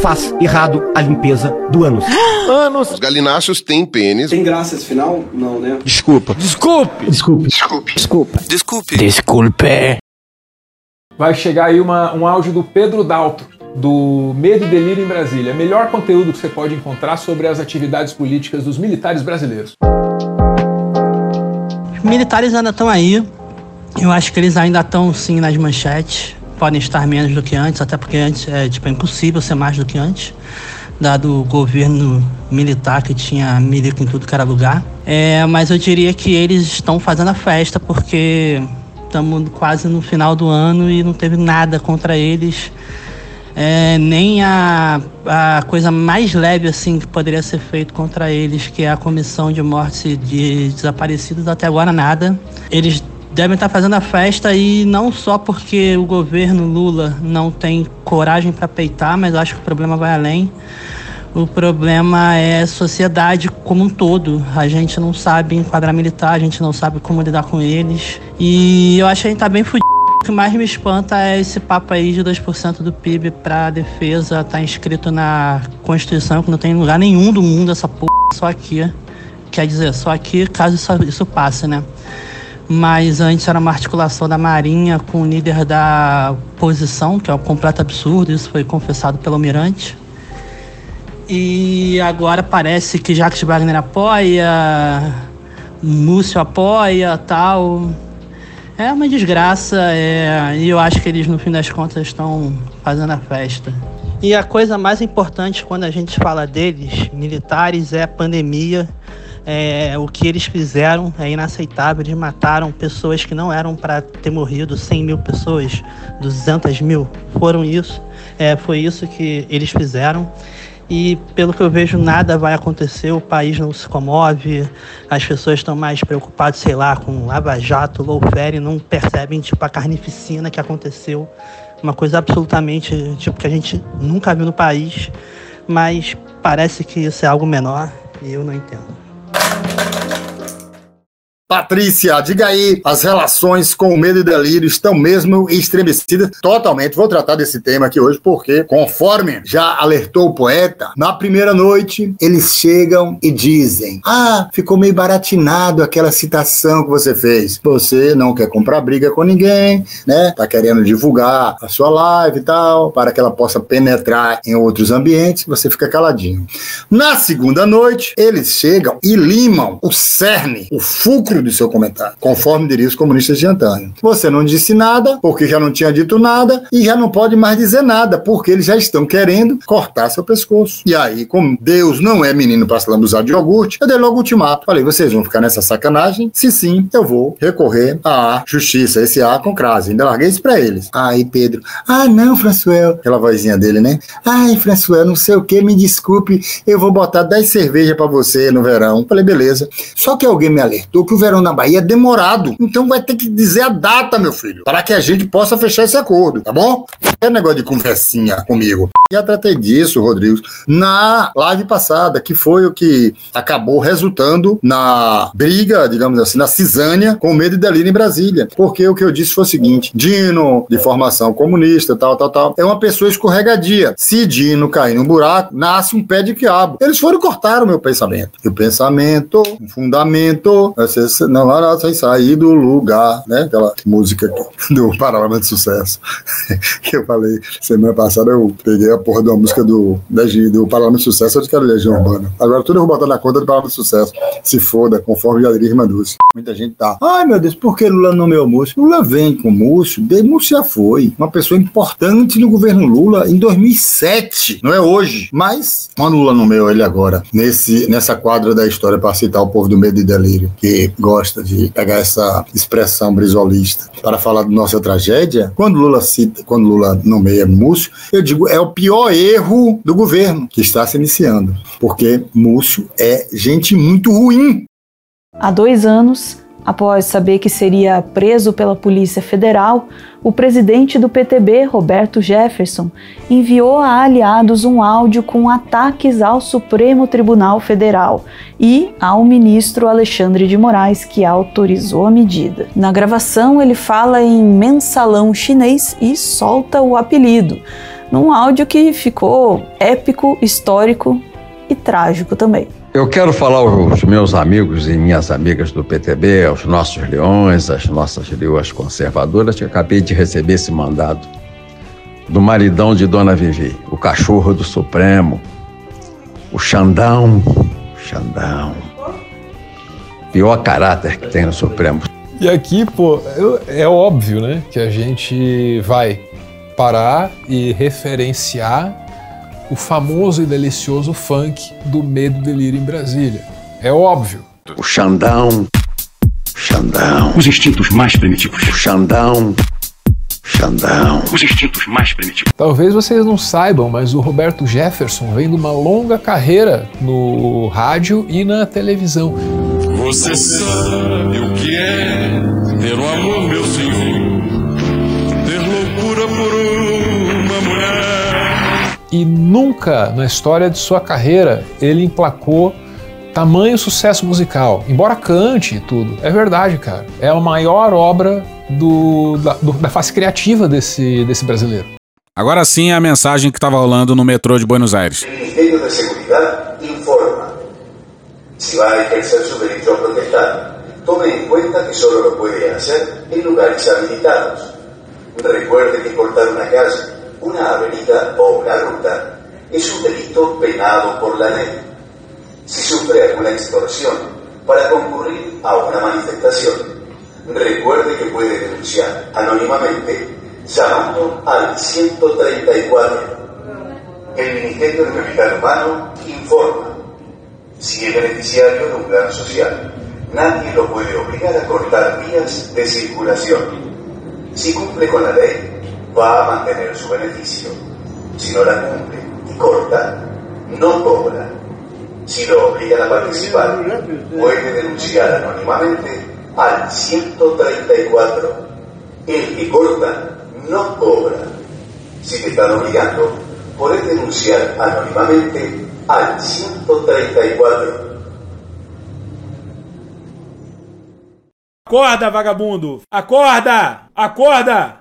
Speaker 67: faz errado a limpeza do ânus. ânus.
Speaker 47: Os galináceos têm pênis.
Speaker 67: Tem graça esse final? Não, né?
Speaker 68: Desculpa.
Speaker 69: Desculpe.
Speaker 67: Desculpe.
Speaker 47: Desculpe.
Speaker 67: Desculpa.
Speaker 47: Desculpe.
Speaker 69: Desculpe.
Speaker 70: Vai chegar aí uma, um áudio do Pedro Dalto, do Medo e Delírio em Brasília. Melhor conteúdo que você pode encontrar sobre as atividades políticas dos militares brasileiros.
Speaker 71: Os militares ainda estão aí. Eu acho que eles ainda estão sim nas manchetes. Podem estar menos do que antes, até porque antes é, tipo, é impossível ser mais do que antes, dado o governo militar que tinha milico em tudo que era lugar. É, mas eu diria que eles estão fazendo a festa porque estamos quase no final do ano e não teve nada contra eles. É, nem a, a coisa mais leve assim que poderia ser feito contra eles, que é a comissão de morte de desaparecidos, até agora nada. Eles devem estar fazendo a festa e não só porque o governo Lula não tem coragem para peitar, mas acho que o problema vai além. O problema é a sociedade como um todo. A gente não sabe enquadrar militar, a gente não sabe como lidar com eles. E eu acho que a gente tá bem fudido. O que mais me espanta é esse papo aí de 2% do PIB pra defesa tá inscrito na Constituição, que não tem lugar nenhum do mundo essa porra, só aqui. Quer dizer, só aqui caso isso, isso passe, né? Mas antes era uma articulação da Marinha com o líder da oposição, que é um completo absurdo, isso foi confessado pelo Almirante. E agora parece que Jacques Wagner apoia, Múcio apoia, tal. É uma desgraça, é, e eu acho que eles, no fim das contas, estão fazendo a festa. E a coisa mais importante quando a gente fala deles, militares, é a pandemia. É, o que eles fizeram é inaceitável. Eles mataram pessoas que não eram para ter morrido, 100 mil pessoas, 200 mil. Foram isso. É, foi isso que eles fizeram e pelo que eu vejo nada vai acontecer, o país não se comove, as pessoas estão mais preocupadas, sei lá, com Lava Jato, Lawfare, não percebem tipo a carnificina que aconteceu, uma coisa absolutamente tipo que a gente nunca viu no país, mas parece que isso é algo menor e eu não entendo.
Speaker 49: Patrícia, diga aí, as relações com o medo e delírio estão mesmo estremecidas totalmente. Vou tratar desse tema aqui hoje porque, conforme já alertou o poeta, na primeira noite eles chegam e dizem: Ah, ficou meio baratinado aquela citação que você fez. Você não quer comprar briga com ninguém, né? Tá querendo divulgar a sua live e tal, para que ela possa penetrar em outros ambientes, você fica caladinho. Na segunda noite, eles chegam e limam o cerne, o fulcro do seu comentário, conforme diriam os comunistas de antanho. Você não disse nada, porque já não tinha dito nada, e já não pode mais dizer nada, porque eles já estão querendo cortar seu pescoço. E aí, como Deus não é menino para se lambuzar de iogurte, eu dei logo o ultimato. Falei, vocês vão ficar nessa sacanagem? Se sim, eu vou recorrer à justiça, esse A com crase. Ainda larguei isso pra eles. Aí, Pedro, ah, não, Françoel, aquela vozinha dele, né? Ai, Françoel, não sei o que, me desculpe, eu vou botar 10 cervejas para você no verão. Falei, beleza. Só que alguém me alertou que o verão na Bahia é demorado. Então vai ter que dizer a data, meu filho, para que a gente possa fechar esse acordo, tá bom? É negócio de conversinha comigo. Já tratei disso, Rodrigo, na live passada, que foi o que acabou resultando na briga, digamos assim, na cisânia com medo e delírio em Brasília. Porque o que eu disse foi o seguinte: Dino, de formação comunista, tal, tal, tal, é uma pessoa escorregadia. Se Dino cair num buraco, nasce um pé de quiabo. Eles foram cortar o meu pensamento. E o pensamento, o fundamento, não, lá, sem sair do lugar, né? Aquela música do Paralama de Sucesso. que eu falei semana passada, eu peguei a porra de uma música do, do Parlamento de Sucesso, eu disse que era Legião Urbana. Agora tudo eu vou botar na conta do Parlamento de Sucesso. Se foda, conforme Irmã Dulce. Muita gente tá. Ai meu Deus, por que Lula nomeou Múcio? Lula vem com Múcio, de Múcio já foi. Uma pessoa importante no governo Lula em 2007. Não é hoje. Mas, quando Lula nomeou ele agora, nesse, nessa quadra da história para citar o povo do medo e delírio, que gosta de pegar essa expressão brisolista para falar da nossa tragédia, quando Lula cita, quando Lula nomeia Múcio, eu digo, é o pior erro do governo que está se iniciando. Porque Múcio é gente muito ruim. Há dois anos, após saber que seria preso pela Polícia Federal, o presidente do PTB, Roberto Jefferson, enviou a aliados um áudio com ataques ao Supremo Tribunal Federal e ao ministro Alexandre de Moraes, que autorizou a medida. Na gravação, ele fala em mensalão chinês e solta o apelido, num áudio que ficou épico, histórico e trágico também.
Speaker 72: Eu quero falar aos meus amigos e minhas amigas do PTB, aos nossos leões, às nossas leoas conservadoras, que acabei de receber esse mandado do maridão de Dona Vivi, o cachorro do Supremo, o Xandão, Xandão. pior caráter que tem no Supremo.
Speaker 42: E aqui, pô, eu- é óbvio, né, que a gente vai parar e referenciar o famoso e delicioso funk do Medo e Delírio em Brasília. É óbvio.
Speaker 72: O Xandão. Xandão.
Speaker 73: Os instintos mais primitivos.
Speaker 72: O Xandão. Xandão.
Speaker 73: Os instintos mais primitivos.
Speaker 42: Talvez vocês não saibam, mas o Roberto Jefferson vem de uma longa carreira no rádio e na televisão.
Speaker 20: Você sabe o que é ter um amor, meu senhor,
Speaker 42: E nunca na história de sua carreira ele emplacou tamanho sucesso musical. Embora cante e tudo. É verdade, cara. É a maior obra do- da, do- da face criativa desse, desse brasileiro.
Speaker 12: Agora sim é a mensagem que estava rolando no metrô de Buenos Aires.
Speaker 74: El Ministerio de Seguridad informa. Si va a ejercer su derecho a protestar, tome en cuenta que solo lo puede hacer en lugares habilitados. Recuerde que cortar una calle, una avenida o una ruta es un delito penado por la ley. Si sufre alguna extorsión para concurrir a una manifestación, recuerde que puede denunciar anónimamente llamando al 134. El Ministerio de Capital Humano informa. Si es beneficiario de un plan social, nadie lo puede obligar a cortar vías de circulación. Si cumple con la ley, va a mantener su beneficio. Si no la cumple y corta, no cobra. Si lo obligan a participar, puede denunciar anónimamente al 134. El que corta no cobra. Si te están obligando, puedes denunciar anónimamente al 134.
Speaker 75: Acorda, vagabundo! Acorda! Acorda!